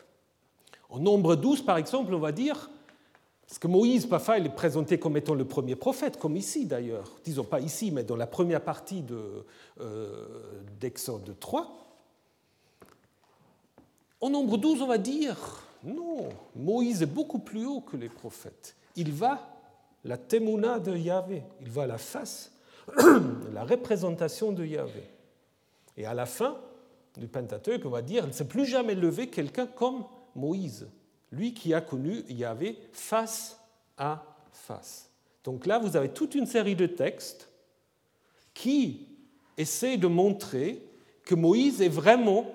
En nombre 12, par exemple, on va dire, parce que Moïse, parfois, il est présenté comme étant le premier prophète, comme ici d'ailleurs, disons pas ici, mais dans la première partie euh, d'Exode 3. En nombre 12, on va dire, non, Moïse est beaucoup plus haut que les prophètes. Il va la temuna de Yahvé. Il voit la face, la représentation de Yahvé. Et à la fin du Pentateuque, on va dire, il ne s'est plus jamais levé quelqu'un comme Moïse, lui qui a connu Yahvé face à face. Donc là, vous avez toute une série de textes qui essaient de montrer que Moïse est vraiment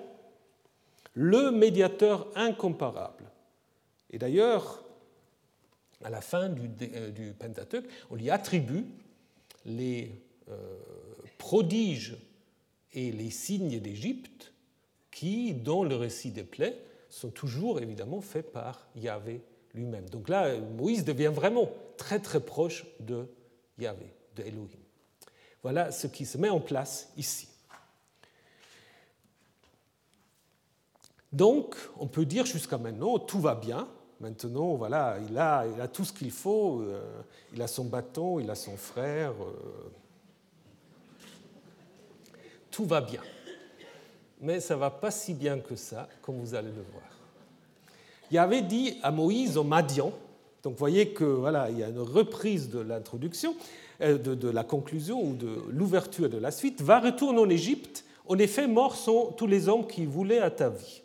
le médiateur incomparable. Et d'ailleurs, à la fin du, euh, Pentateuque, on lui attribue les euh, prodiges et les signes d'Égypte qui, dans le récit des plaies, sont toujours évidemment faits par Yahvé lui-même. Donc là, Moïse devient vraiment très très proche de Yahvé, de Elohim. Voilà ce qui se met en place ici. Donc, on peut dire jusqu'à maintenant, tout va bien, Maintenant, voilà, il a, tout ce qu'il faut. Euh, il a son bâton, il a son frère. Euh. tout va bien. Mais ça ne va pas si bien que ça, comme vous allez le voir. Il avait dit à Moïse en Madian, donc voyez que voilà, il y a une reprise de l'introduction, euh, de, de, la conclusion ou de l'ouverture de la suite. Va retourner en Égypte. En effet, morts sont tous les hommes qui voulaient à ta vie.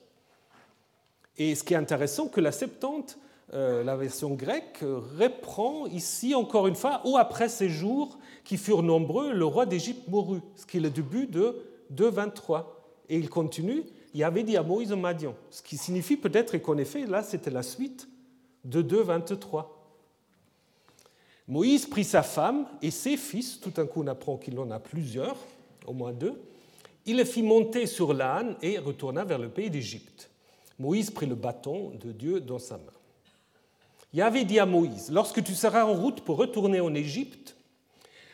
Et ce qui est intéressant, que la Septante, euh, la version grecque, reprend ici encore une fois, ou après ces jours qui furent nombreux, le roi d'Égypte mourut, ce qui est le début de 2.23. Et il continue, il avait dit à Moïse Madian, ce qui signifie peut-être qu'en effet, là, c'était la suite de 2.23. Moïse prit sa femme et ses fils, tout d'un coup on apprend qu'il en a plusieurs, au moins deux, il les fit monter sur l'âne et retourna vers le pays d'Égypte. Moïse prit le bâton de Dieu dans sa main. Yahvé dit à Moïse, lorsque tu seras en route pour retourner en Égypte,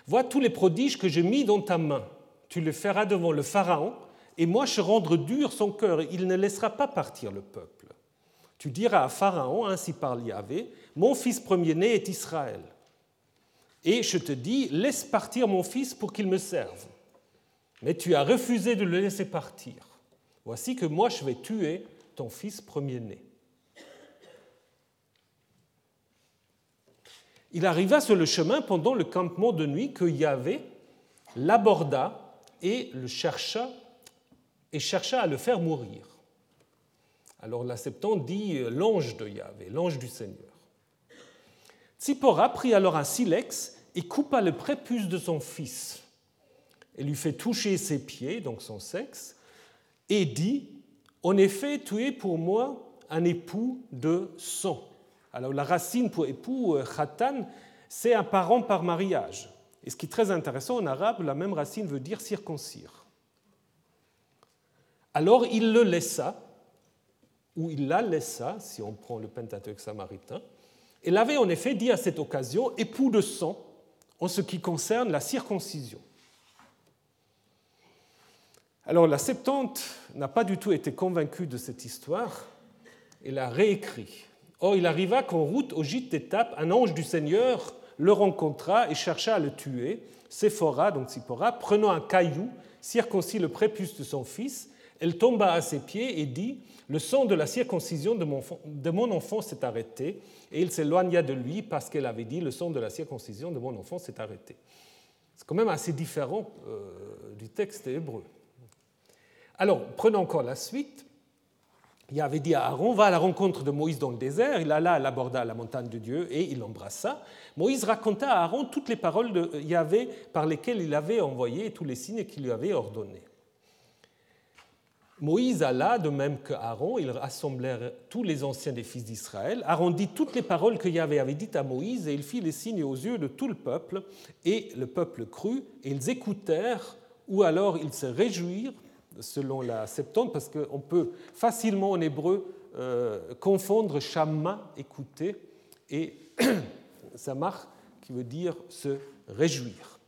vois tous les prodiges que j'ai mis dans ta main. Tu les feras devant le Pharaon, et moi je rendre dur son cœur, il ne laissera pas partir le peuple. Tu diras à Pharaon, ainsi parle Yahvé, mon fils premier-né est Israël. Et je te dis, laisse partir mon fils pour qu'il me serve. Mais tu as refusé de le laisser partir. Voici que moi je vais tuer ton fils premier-né. Il arriva sur le chemin pendant le campement de nuit que Yahvé l'aborda et le chercha et chercha à le faire mourir. Alors la Septante dit l'ange de Yahvé, l'ange du Seigneur. Tsipora prit alors un silex et coupa le prépuce de son fils. et lui fait toucher ses pieds, donc son sexe, et dit En effet, tu es pour moi un époux de sang. Alors la racine pour époux, euh, khatan, c'est un parent par mariage. Et ce qui est très intéressant, en arabe, la même racine veut dire circoncire. Alors il le laissa, ou il la laissa, si on prend le Pentateuque samaritain, et avait en effet dit à cette occasion époux de sang en ce qui concerne la circoncision. Alors la Septante n'a pas du tout été convaincue de cette histoire et l'a réécrit. Or, il arriva qu'en route au gîte d'étape, un ange du Seigneur le rencontra et chercha à le tuer. Séphora, donc Sipora, prenant un caillou, circoncit le prépuce de son fils. Elle tomba à ses pieds et dit Le sang de la circoncision de mon, enfant s'est arrêté. Et il s'éloigna de lui parce qu'elle avait dit Le sang de la circoncision de mon enfant s'est arrêté. C'est quand même assez différent euh, du texte hébreu. Alors, prenons encore la suite. Il avait dit à Aaron, va à la rencontre de Moïse dans le désert. Il alla, l'aborda à la montagne de Dieu et il l'embrassa. Moïse raconta à Aaron toutes les paroles de Yahvé par lesquelles il avait envoyé et tous les signes qu'il lui avait ordonnés. Moïse alla, de même que Aaron, ils rassemblèrent tous les anciens des fils d'Israël. Aaron dit toutes les paroles que Yahvé avait dites à Moïse et il fit les signes aux yeux de tout le peuple. Et le peuple crut et ils écoutèrent ou alors ils se réjouirent selon la Septante, parce qu'on peut facilement en hébreu euh, confondre shamma, écouter, et samar, qui veut dire se réjouir.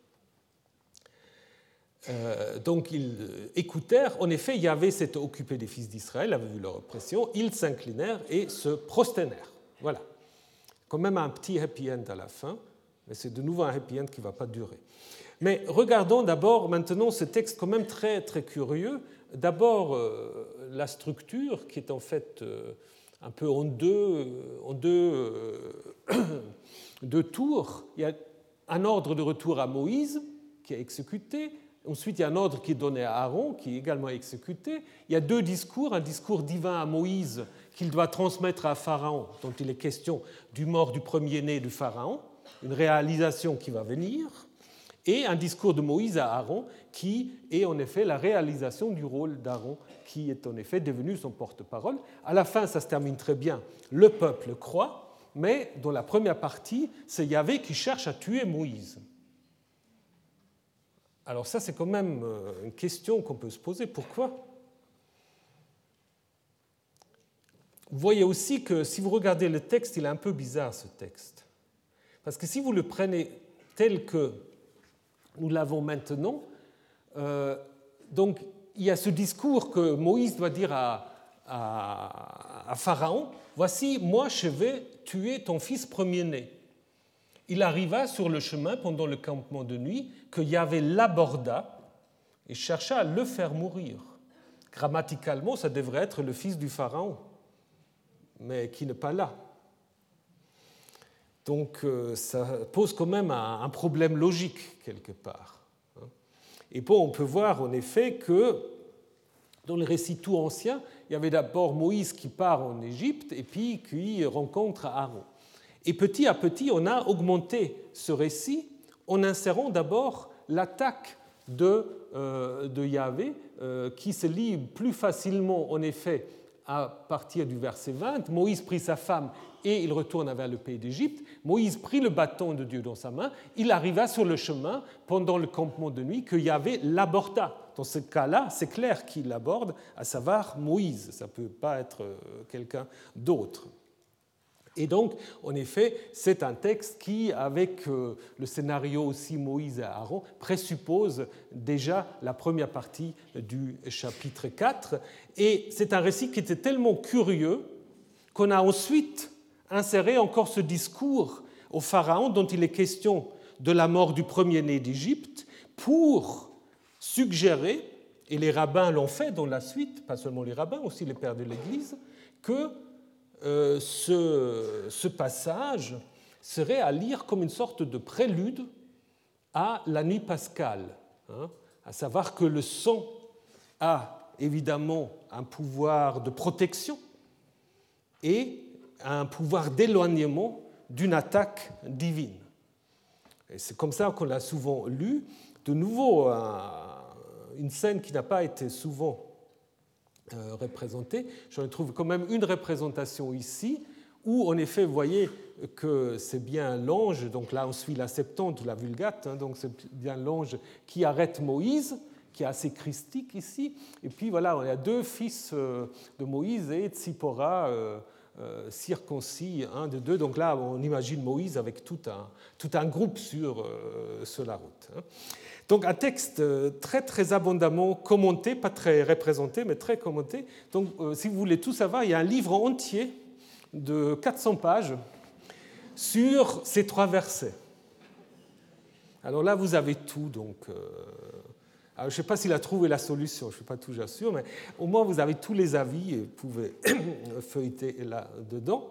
Euh, donc ils écoutèrent, en effet, Yahvé s'était occupé des fils d'Israël, avait vu leur oppression, ils s'inclinèrent et se prosternèrent. Voilà. Quand même un petit happy end à la fin, mais c'est de nouveau un happy end qui ne va pas durer. Mais regardons d'abord maintenant ce texte quand même très, très curieux. D'abord, euh, la structure qui est en fait euh, un peu en deux, en deux, deux tours. Il y a un ordre de retour à Moïse qui est exécuté, Ensuite, il y a un ordre qui est donné à Aaron, qui est également exécuté. Il y a deux discours, un discours divin à Moïse qu'il doit transmettre à Pharaon, dont il est question du mort du premier-né du Pharaon, une réalisation qui va venir, et un discours de Moïse à Aaron qui est en effet la réalisation du rôle d'Aaron qui est en effet devenu son porte-parole. À la fin, ça se termine très bien. Le peuple croit, mais dans la première partie, c'est Yahvé qui cherche à tuer Moïse. Alors ça, c'est quand même euh, une question qu'on peut se poser. Pourquoi? Vous voyez aussi que si vous regardez le texte, il est un peu bizarre ce texte. Parce que si vous le prenez tel que nous l'avons maintenant. Euh, donc il y a ce discours que Moïse doit dire à, à, Pharaon, voici, moi je vais tuer ton fils premier-né. Il arriva sur le chemin pendant le campement de nuit que Yahvé l'aborda et chercha à le faire mourir. Grammaticalement, ça devrait être le fils du Pharaon, mais qui n'est pas là. Donc euh, ça pose quand même un problème logique quelque part. Hein. Et bon, on peut voir en effet que dans les récits tout anciens, il y avait d'abord Moïse qui part en Égypte et puis qui rencontre Aaron. Et petit à petit, on a augmenté ce récit en insérant d'abord l'attaque de, euh, Yahvé, euh, qui se lit plus facilement en effet à partir du verset 20. Moïse prit sa femme et il retourne vers le pays d'Égypte. Moïse prit le bâton de Dieu dans sa main. Il arriva sur le chemin pendant le campement de nuit que Yahvé l'aborda. Dans ce cas-là, c'est clair qu'il l'aborde, à savoir Moïse. Ça ne peut pas être euh, quelqu'un d'autre. Et donc, en effet, c'est un texte qui, avec euh, le scénario aussi Moïse et Aaron, présuppose déjà la première partie du chapitre 4. Et c'est un récit qui était tellement curieux qu'on a ensuite insérer encore ce discours au Pharaon dont il est question de la mort du premier-né d'Égypte pour suggérer, et les rabbins l'ont fait dans la suite, pas seulement les rabbins, aussi les pères de l'Église, que euh, ce, passage serait à lire comme une sorte de prélude à la nuit pascale, hein, à savoir que le sang a évidemment un pouvoir de protection et un pouvoir d'éloignement d'une attaque divine. Et c'est comme ça qu'on l'a souvent lu. de nouveau une scène qui n'a pas été souvent représentée. J'en trouve quand même une représentation ici, où en effet, vous voyez que c'est bien l'ange, donc là on suit la Septante, la Vulgate, hein, donc c'est bien l'ange qui arrête Moïse, qui est assez christique ici. Et puis voilà, on a deux fils euh, de Moïse et Tzipora euh, euh, circoncis, un de deux. Donc là, on imagine Moïse avec tout un, tout un groupe sur, sur la route. Hein. Donc un texte très très abondamment commenté, pas très représenté, mais très commenté. Donc si vous voulez tout savoir, il y a un livre entier de 400 pages sur ces trois versets. Alors là, vous avez tout, donc je ne sais pas s'il a trouvé la solution, je ne suis pas toujours sûr, mais au moins vous avez tous les avis et vous pouvez feuilleter là-dedans.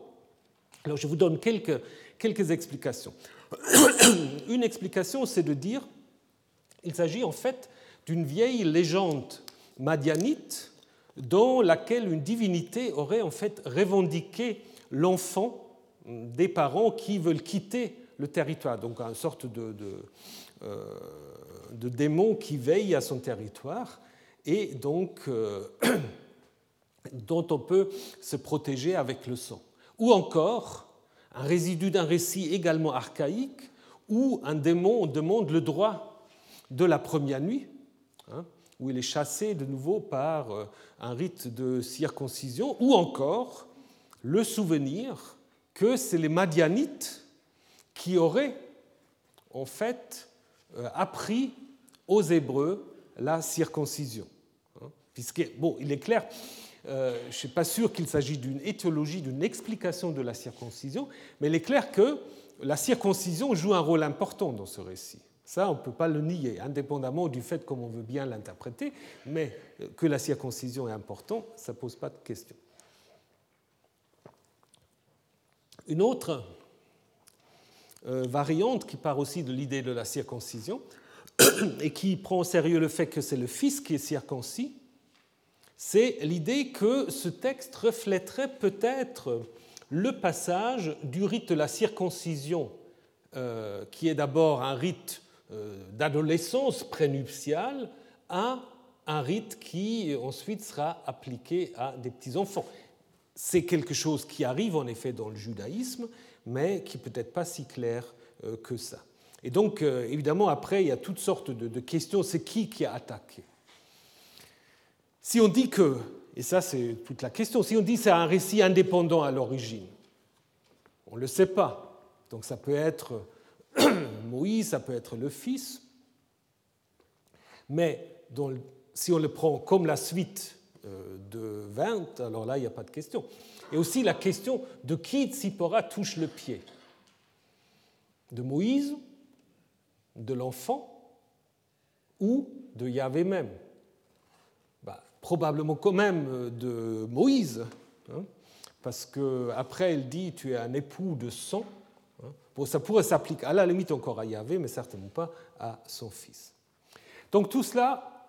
Alors je vous donne quelques, quelques explications. Une explication, c'est de dire il s'agit en fait d'une vieille légende madianite dans laquelle une divinité aurait en fait revendiqué l'enfant des parents qui veulent quitter le territoire, donc une sorte de, euh, de démons qui veillent à son territoire et donc euh, dont on peut se protéger avec le sang. Ou encore un résidu d'un récit également archaïque où un démon demande le droit de la première nuit, hein, où il est chassé de nouveau par euh, un rite de circoncision, ou encore le souvenir que c'est les Madianites qui auraient en fait euh, appris aux Hébreux la circoncision. Hein, puisque, bon, il est clair, euh, je ne suis pas sûr qu'il s'agit d'une éthiologie, d'une explication de la circoncision, mais il est clair que la circoncision joue un rôle important dans ce récit. Ça, on ne peut pas le nier, indépendamment du fait qu'on veut bien l'interpréter, mais que la circoncision est importante, ça ne pose pas de question. Une autre euh, variante qui part aussi de l'idée de la circoncision et qui prend au sérieux le fait que c'est le Fils qui est circoncis, c'est l'idée que ce texte reflèterait peut-être le passage du rite de la circoncision, euh, qui est d'abord un rite euh, d'adolescence prénuptiale, à un rite qui ensuite sera appliqué à des petits-enfants. C'est quelque chose qui arrive en effet dans le judaïsme, mais qui peut-être pas si clair euh, que ça. Et donc, euh, évidemment, après, il y a toutes sortes de, questions. C'est qui qui a attaqué? Si on dit que, et ça c'est toute la question, si on dit que c'est un récit indépendant à l'origine, on ne le sait pas. Donc ça peut être Moïse, ça peut être le Fils, mais si on le prend comme la suite euh, de 20, alors là, il n'y a pas de question. Et aussi la question de qui Tzipora touche le pied De Moïse, de l'enfant ou de Yahvé même bah, Probablement quand même euh, de Moïse, hein, parce qu'après elle dit tu es un époux de sang. Ça pourrait s'appliquer à la limite encore à Yahvé, mais certainement pas à son fils. Donc tout cela,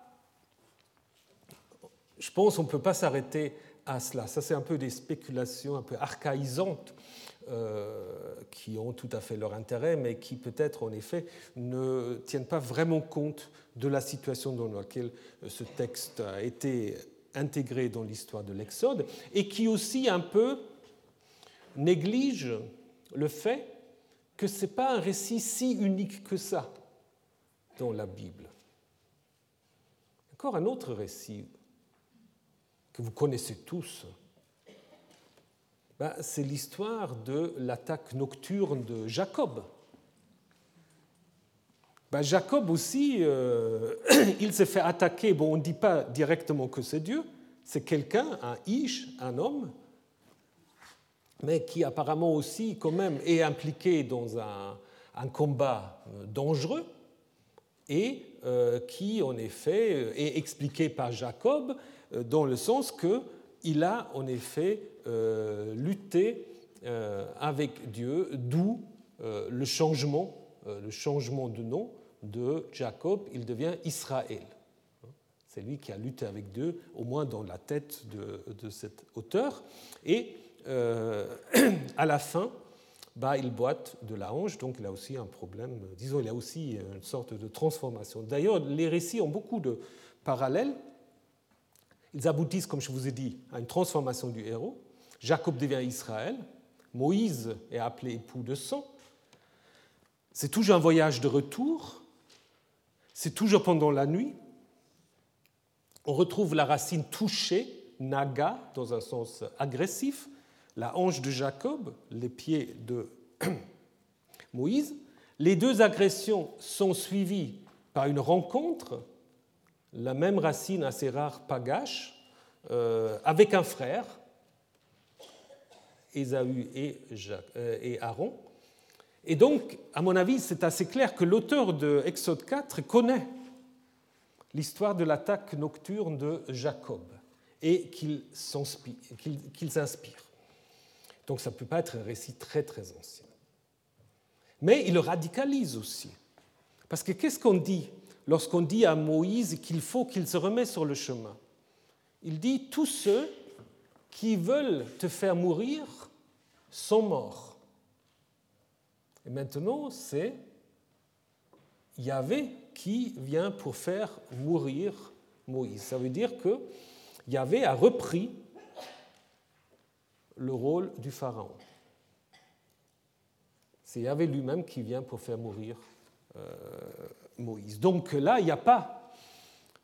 je pense qu'on ne peut pas s'arrêter à cela. Ça, c'est un peu des spéculations un peu archaïsantes euh, qui ont tout à fait leur intérêt, mais qui peut-être en effet ne tiennent pas vraiment compte de la situation dans laquelle euh, ce texte a été intégré dans l'histoire de l'Exode, et qui aussi un peu néglige le fait que ce n'est pas un récit si unique que ça dans la Bible. Encore un autre récit que vous connaissez tous, ben, c'est l'histoire de l'attaque nocturne de Jacob. Ben, Jacob aussi, euh, il s'est fait attaquer, bon, on ne dit pas directement que c'est Dieu, c'est quelqu'un, un Ish, un homme, mais qui apparemment aussi quand même est impliqué dans un, combat euh, dangereux et euh, qui en effet est expliqué par Jacob dans le sens qu'il a en effet euh, euh, avec Dieu, d'où euh, le changement, le changement de nom de Jacob, il devient Israël. C'est lui qui a lutté avec Dieu, au moins dans la tête de, cet auteur. Et à la fin, bah, il boite de la hanche, donc il a aussi un problème, disons, il a aussi une sorte de transformation. D'ailleurs, les récits ont beaucoup de parallèles. Ils aboutissent, comme je vous ai dit, à une transformation du héros. Jacob devient Israël, Moïse est appelé époux de sang. C'est toujours un voyage de retour, c'est toujours pendant la nuit. On retrouve la racine touchée, naga, dans un sens agressif, la hanche de Jacob, les pieds de Moïse. Les deux agressions sont suivies par une rencontre, la même racine assez rare, pagache, euh, avec un frère, Ésaü et, euh, et Aaron. Et donc, à mon avis, c'est assez clair que l'auteur de Exode 4 connaît l'histoire de l'attaque nocturne de Jacob et qu'il s'inspire. Donc ça ne peut pas être un récit très très ancien. Mais il radicalise aussi. Parce que qu'est-ce qu'on dit lorsqu'on dit à Moïse qu'il faut qu'il se remette sur le chemin? Il dit tous ceux qui veulent te faire mourir sont morts. Et maintenant, c'est Yahvé qui vient pour faire mourir Moïse. Ça veut dire que Yahvé a repris le rôle du Pharaon. C'est Yahvé lui-même qui vient pour faire mourir euh, Moïse. Donc là, il n'y a pas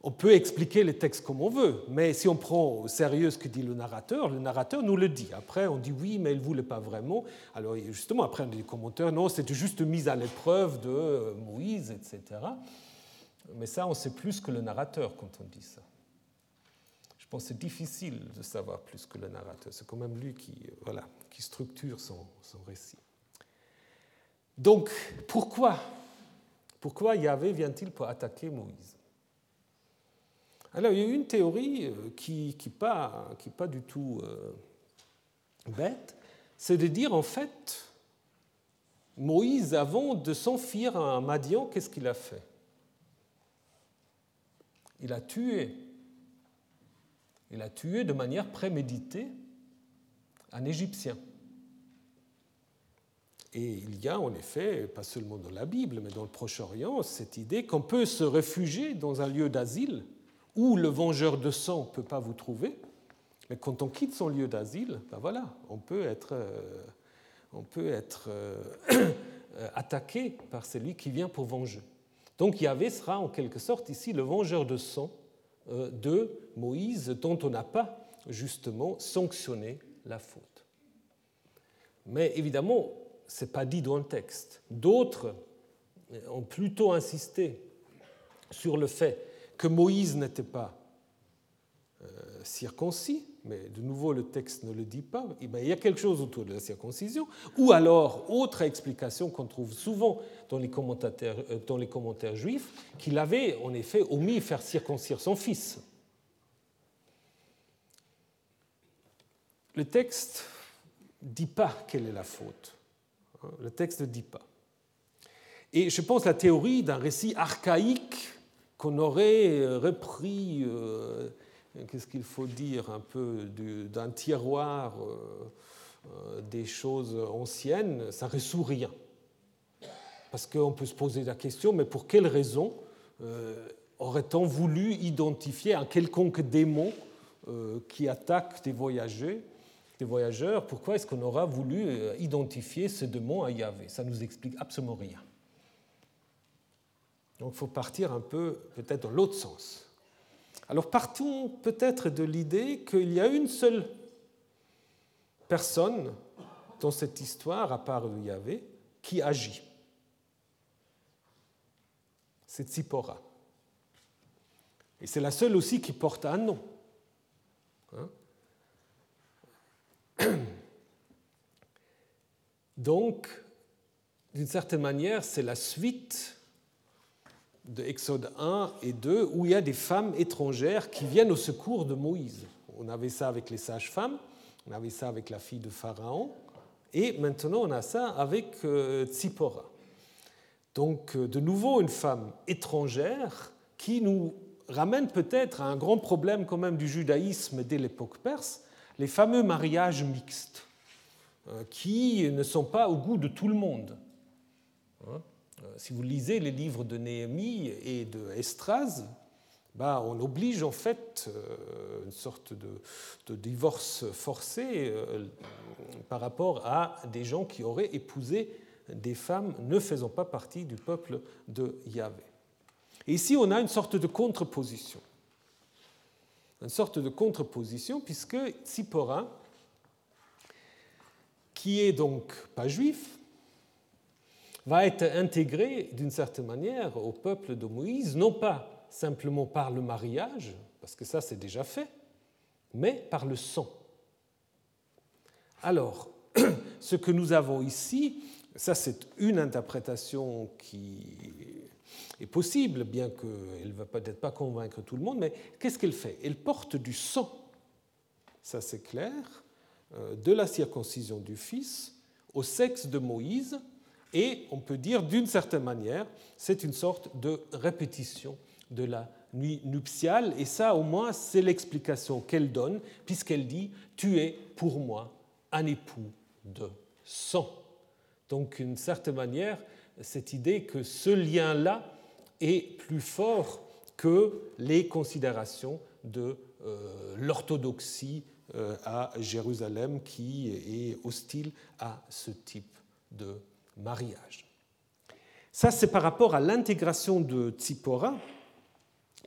on peut expliquer les textes comme on veut, mais si on prend au sérieux ce que dit le narrateur, le narrateur nous le dit. Après, on dit oui, mais il ne voulait pas vraiment. Alors justement, après, on dit les commentaires, non, c'était juste mise à l'épreuve de Moïse, etc. Mais ça, on sait plus que le narrateur quand on dit ça. C'est difficile de savoir plus que le narrateur. C'est quand même lui qui, voilà, qui structure son, récit. Donc, pourquoi Pourquoi Yahvé vient-il pour attaquer Moïse? Alors, il y a une théorie euh, qui n'est pas, qui pas du tout euh, bête, c'est de dire en fait, Moïse, avant de s'enfuir à Madian, qu'est-ce qu'il a fait? Il a tué. Il a tué de manière préméditée un Égyptien. Et il y a en effet, pas seulement dans la Bible, mais dans le Proche-Orient, cette idée qu'on peut se réfugier dans un lieu d'asile où le vengeur de sang ne peut pas vous trouver, mais quand on quitte son lieu d'asile, ben voilà, on peut être, euh, on peut être euh, attaqué par celui qui vient pour venger. Donc Yahvé sera en quelque sorte ici le vengeur de sang de Moïse, dont on n'a pas justement sanctionné la faute. Mais évidemment, ce n'est pas dit dans le texte. D'autres ont plutôt insisté sur le fait que Moïse n'était pas euh, circoncis, mais de nouveau le texte ne le dit pas, eh il y a quelque chose autour de la circoncision, ou alors, autre explication qu'on trouve souvent dans les, commentaires, euh, dans les commentaires juifs, qu'il avait en effet omis faire circoncire son fils. Le texte ne dit pas quelle est la faute. Hein, le texte ne dit pas. Et je pense la théorie d'un récit archaïque qu'on aurait euh, repris, euh, qu'est-ce qu'il faut dire, un peu d'un tiroir euh, des choses anciennes, ça ne résout rien. Parce qu'on peut se poser la question, mais pour quelle raison aurait-on voulu identifier un quelconque démon qui attaque des voyageurs des voyageurs, pourquoi est-ce qu'on aura voulu identifier ce démon à Yahvé? Ça ne nous explique absolument rien. Donc il faut partir un peu peut-être dans l'autre sens. Alors partons peut-être de l'idée qu'il y a une seule personne dans cette histoire, à part Yahvé, qui agit. C'est Tzipora. Et c'est la seule aussi qui porte un nom. Hein. Donc, d'une certaine manière, c'est la suite de Exode 1 et 2, où il y a des femmes étrangères qui viennent au secours de Moïse. On avait ça avec les sages-femmes, on avait ça avec la fille de Pharaon, et maintenant on a ça avec euh, Tzipora. Donc euh, de nouveau une femme étrangère qui nous ramène peut-être à un grand problème quand même du judaïsme dès l'époque perse, les fameux mariages mixtes. qui ne sont pas au goût de tout le monde. Si vous lisez les livres de Néhémie et de Estras, bah, on oblige en fait une sorte de, divorce forcé par rapport à des gens qui auraient épousé des femmes ne faisant pas partie du peuple de Yahvé. Et ici, on a une sorte de contreposition. Une sorte de contreposition, puisque Tzipora, qui est donc pas juif, va être intégré d'une certaine manière au peuple de Moïse, non pas simplement par le mariage, parce que ça c'est déjà fait, mais par le sang. Alors, ce que nous avons ici, ça c'est une interprétation qui est possible, bien qu'elle ne va peut-être pas convaincre tout le monde, mais qu'est-ce qu'elle fait? Elle porte du sang, ça c'est clair, euh, de la circoncision du fils au sexe de Moïse, et on peut dire d'une certaine manière, c'est une sorte de répétition de la nuit nuptiale, et ça au moins c'est l'explication qu'elle donne, puisqu'elle dit, tu es pour moi un époux de sang. Donc d'une certaine manière, cette idée que ce lien-là est plus fort que les considérations de euh, l'orthodoxie euh, à Jérusalem qui est hostile à ce type de mariage. Ça, c'est par rapport à l'intégration de Tzipora,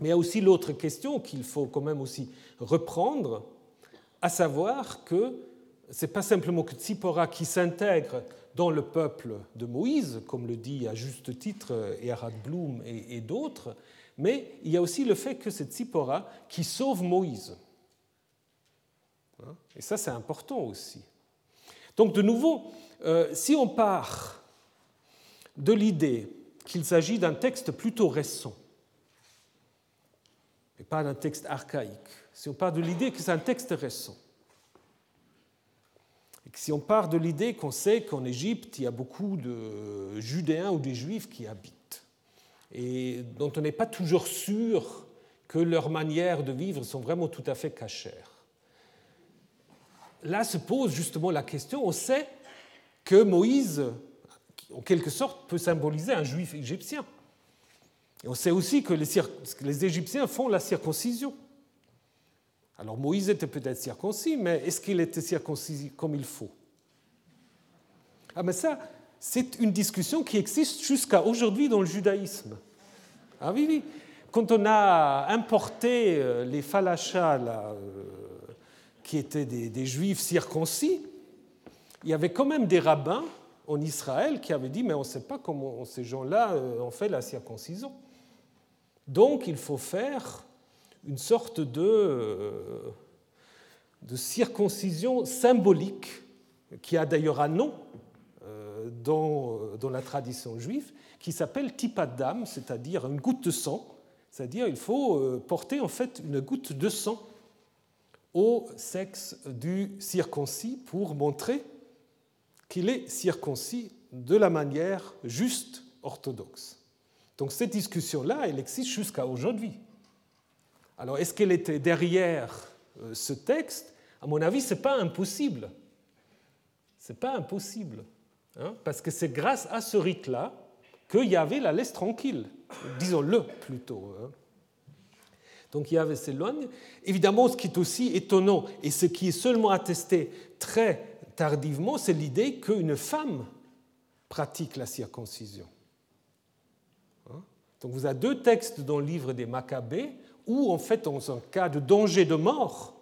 mais il y a aussi l'autre question qu'il faut quand même aussi reprendre, à savoir que ce n'est pas simplement que Tzipora qui s'intègre dans le peuple de Moïse, comme le dit à juste titre Erhard Blum et, d'autres, mais il y a aussi le fait que c'est Tzipora qui sauve Moïse. Hein? Et ça, c'est important aussi. Donc, de nouveau, euh, si on part de l'idée qu'il s'agit d'un texte plutôt récent, et pas d'un texte archaïque, si on part de l'idée que c'est un texte récent, si on part de l'idée qu'on sait qu'en Égypte, il y a beaucoup de Judéens ou des Juifs qui habitent, et dont on n'est pas toujours sûr que leurs manières de vivre sont vraiment tout à fait cachères. Là se pose justement la question, on sait que Moïse, en quelque sorte, peut symboliser un juif égyptien. Et on sait aussi que les, Égyptiens font la circoncision. Alors Moïse était peut-être circoncis, mais est-ce qu'il était circoncis comme il faut? Ah mais ça, c'est une discussion qui existe jusqu'à aujourd'hui dans le judaïsme. Ah oui, oui. Quand on a importé euh, les falachas, euh, qui étaient des, juifs circoncis, il y avait quand même des rabbins en Israël qui avaient dit, mais on ne sait pas comment ces gens-là euh, ont fait la circoncision. Donc il faut faire une sorte de, de circoncision symbolique, qui a d'ailleurs un nom euh, dans, dans, la tradition juive, qui s'appelle tipadam, c'est-à-dire une goutte de sang. C'est-à-dire il faut euh, porter en fait une goutte de sang au sexe du circoncis pour montrer qu'il est circoncis de la manière juste orthodoxe. Donc cette discussion-là, elle existe jusqu'à aujourd'hui. Alors, est-ce qu'elle était derrière euh, ce texte? À mon avis, ce n'est pas impossible. Ce n'est pas impossible. Hein, parce que c'est grâce à ce rite-là qu'il y avait la laisse tranquille, disons-le plutôt. Hein. Donc il y avait s'éloigne. Évidemment, ce qui est aussi étonnant et ce qui est seulement attesté très tardivement, c'est l'idée qu'une femme pratique la circoncision. Hein? Donc vous avez deux textes dans le livre des Maccabées où, en fait, dans un cas de danger de mort,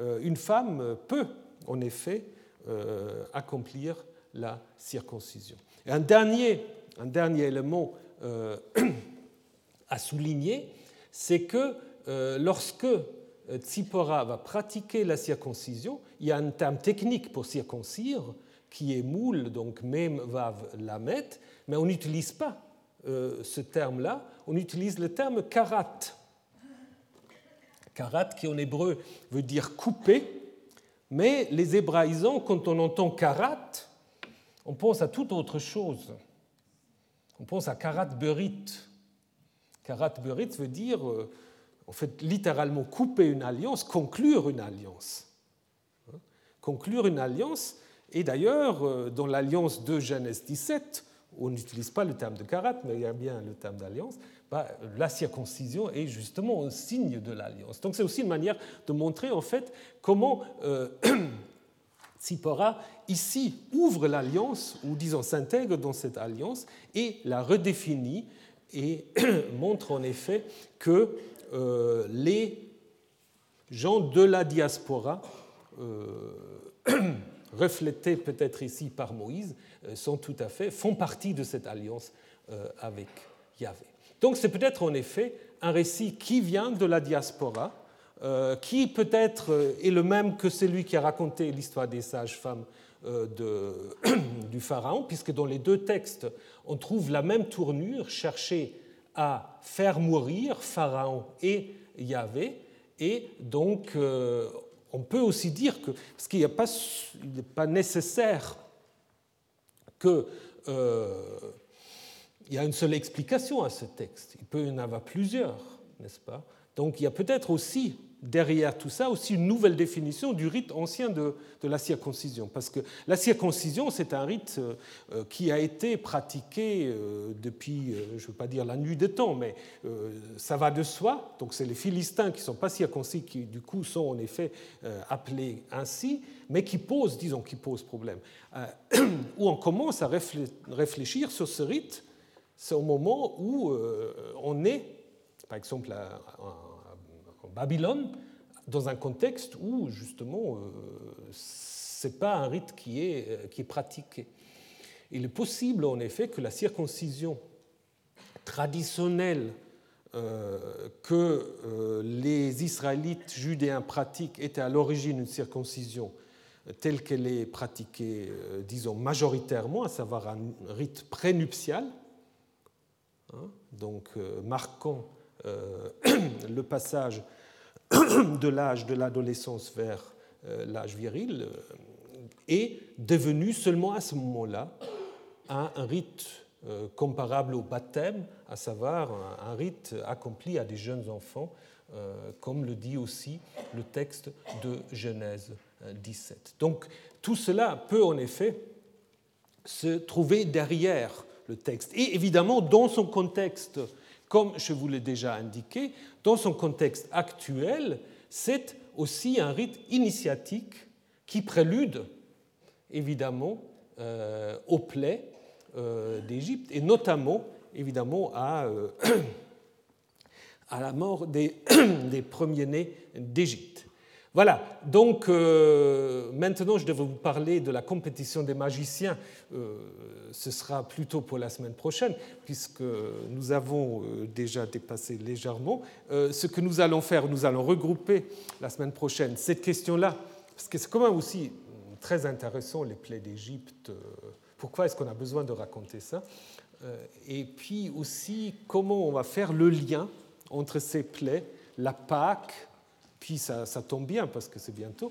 euh, une femme peut, en effet, euh, accomplir la circoncision. Et un dernier, élément euh, à souligner, c'est que lorsque Tsipora va pratiquer la circoncision, il y a un terme technique pour circoncire qui est moule, donc même vav lamet, mais on n'utilise pas ce terme-là, on utilise le terme karat. Karat, qui en hébreu veut dire couper, mais les hébraïsants, quand on entend karat, on pense à toute autre chose. On pense à karat berit. Karat berit veut dire, euh, en fait, littéralement couper une alliance, conclure une alliance. Hein? Conclure une alliance, Et d'ailleurs, dans l'alliance de Genèse 17, on n'utilise pas le terme de karat, mais il y a bien le terme d'alliance, bah, la circoncision est justement un signe de l'alliance. Donc c'est aussi une manière de montrer en fait comment euh, ici ouvre l'alliance, ou disons s'intègre dans cette alliance et la redéfinit et montre en effet que euh, les gens de la diaspora, euh, reflétés peut-être ici par Moïse, euh, sont tout à fait, font partie de cette alliance avec Yahvé. Donc c'est peut-être en effet un récit qui vient de la diaspora, qui peut-être est le même que celui qui a raconté l'histoire des sages-femmes du Pharaon, puisque dans les deux textes, on trouve la même tournure, chercher à faire mourir Pharaon et Yahvé. Et donc, euh, on peut aussi dire que, parce qu'il n'est pas, nécessaire que euh, il y a une seule explication à ce texte. Il peut y en avoir plusieurs, n'est-ce pas? Donc il y a peut-être aussi derrière tout ça aussi une nouvelle définition du rite ancien de, la circoncision. Parce que la circoncision, c'est un rite euh, euh, qui a été pratiqué euh, depuis, je ne veux pas dire la nuit des temps, mais ça va de soi. Donc c'est les Philistins qui ne sont pas circoncis qui du coup sont en effet appelés ainsi, mais qui posent, disons, qui posent problème. Où on commence à réfléchir sur ce rite, c'est au moment où on est, par exemple, Babylone, dans un contexte où justement euh, ce n'est pas un rite qui est, euh, qui est pratiqué. Il est possible en effet que la circoncision traditionnelle euh, que les Israélites judéens pratiquent était à l'origine une circoncision telle qu'elle est pratiquée, disons, majoritairement, à savoir un rite prénuptial, hein, donc marquant le passage de l'âge de l'adolescence vers euh, l'âge viril euh, est devenu seulement à ce moment-là un, rite euh, comparable au baptême, à savoir un, rite accompli à des jeunes enfants, comme le dit aussi le texte de Genèse 17. Donc tout cela peut en effet se trouver derrière le texte. Et évidemment, dans son contexte comme je vous l'ai déjà indiqué, dans son contexte actuel, c'est aussi un rite initiatique qui prélude évidemment euh, aux plaies euh, d'Égypte et notamment évidemment à, euh, la mort des, des premiers-nés d'Égypte. Voilà, donc euh, maintenant je devais vous parler de la compétition des magiciens. Euh, ce sera plutôt pour la semaine prochaine, puisque nous avons euh, déjà dépassé légèrement. ce que nous allons faire, nous allons regrouper la semaine prochaine cette question-là, parce que c'est quand même aussi très intéressant, les plaies d'Égypte. pourquoi est-ce qu'on a besoin de raconter ça? Et puis aussi, comment on va faire le lien entre ces plaies, la Pâque, puis ça, tombe bien parce que c'est bientôt,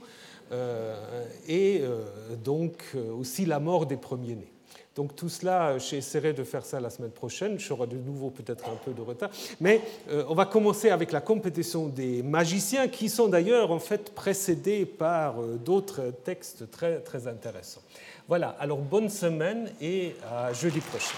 euh, et euh, donc euh, aussi la mort des premiers-nés. Donc tout cela, j'essaierai de faire ça la semaine prochaine. J'aurai de nouveau peut-être un peu de retard. Mais on va commencer avec la compétition des magiciens, qui sont d'ailleurs en fait précédés par d'autres textes très, très intéressants. Voilà, alors bonne semaine et à jeudi prochain.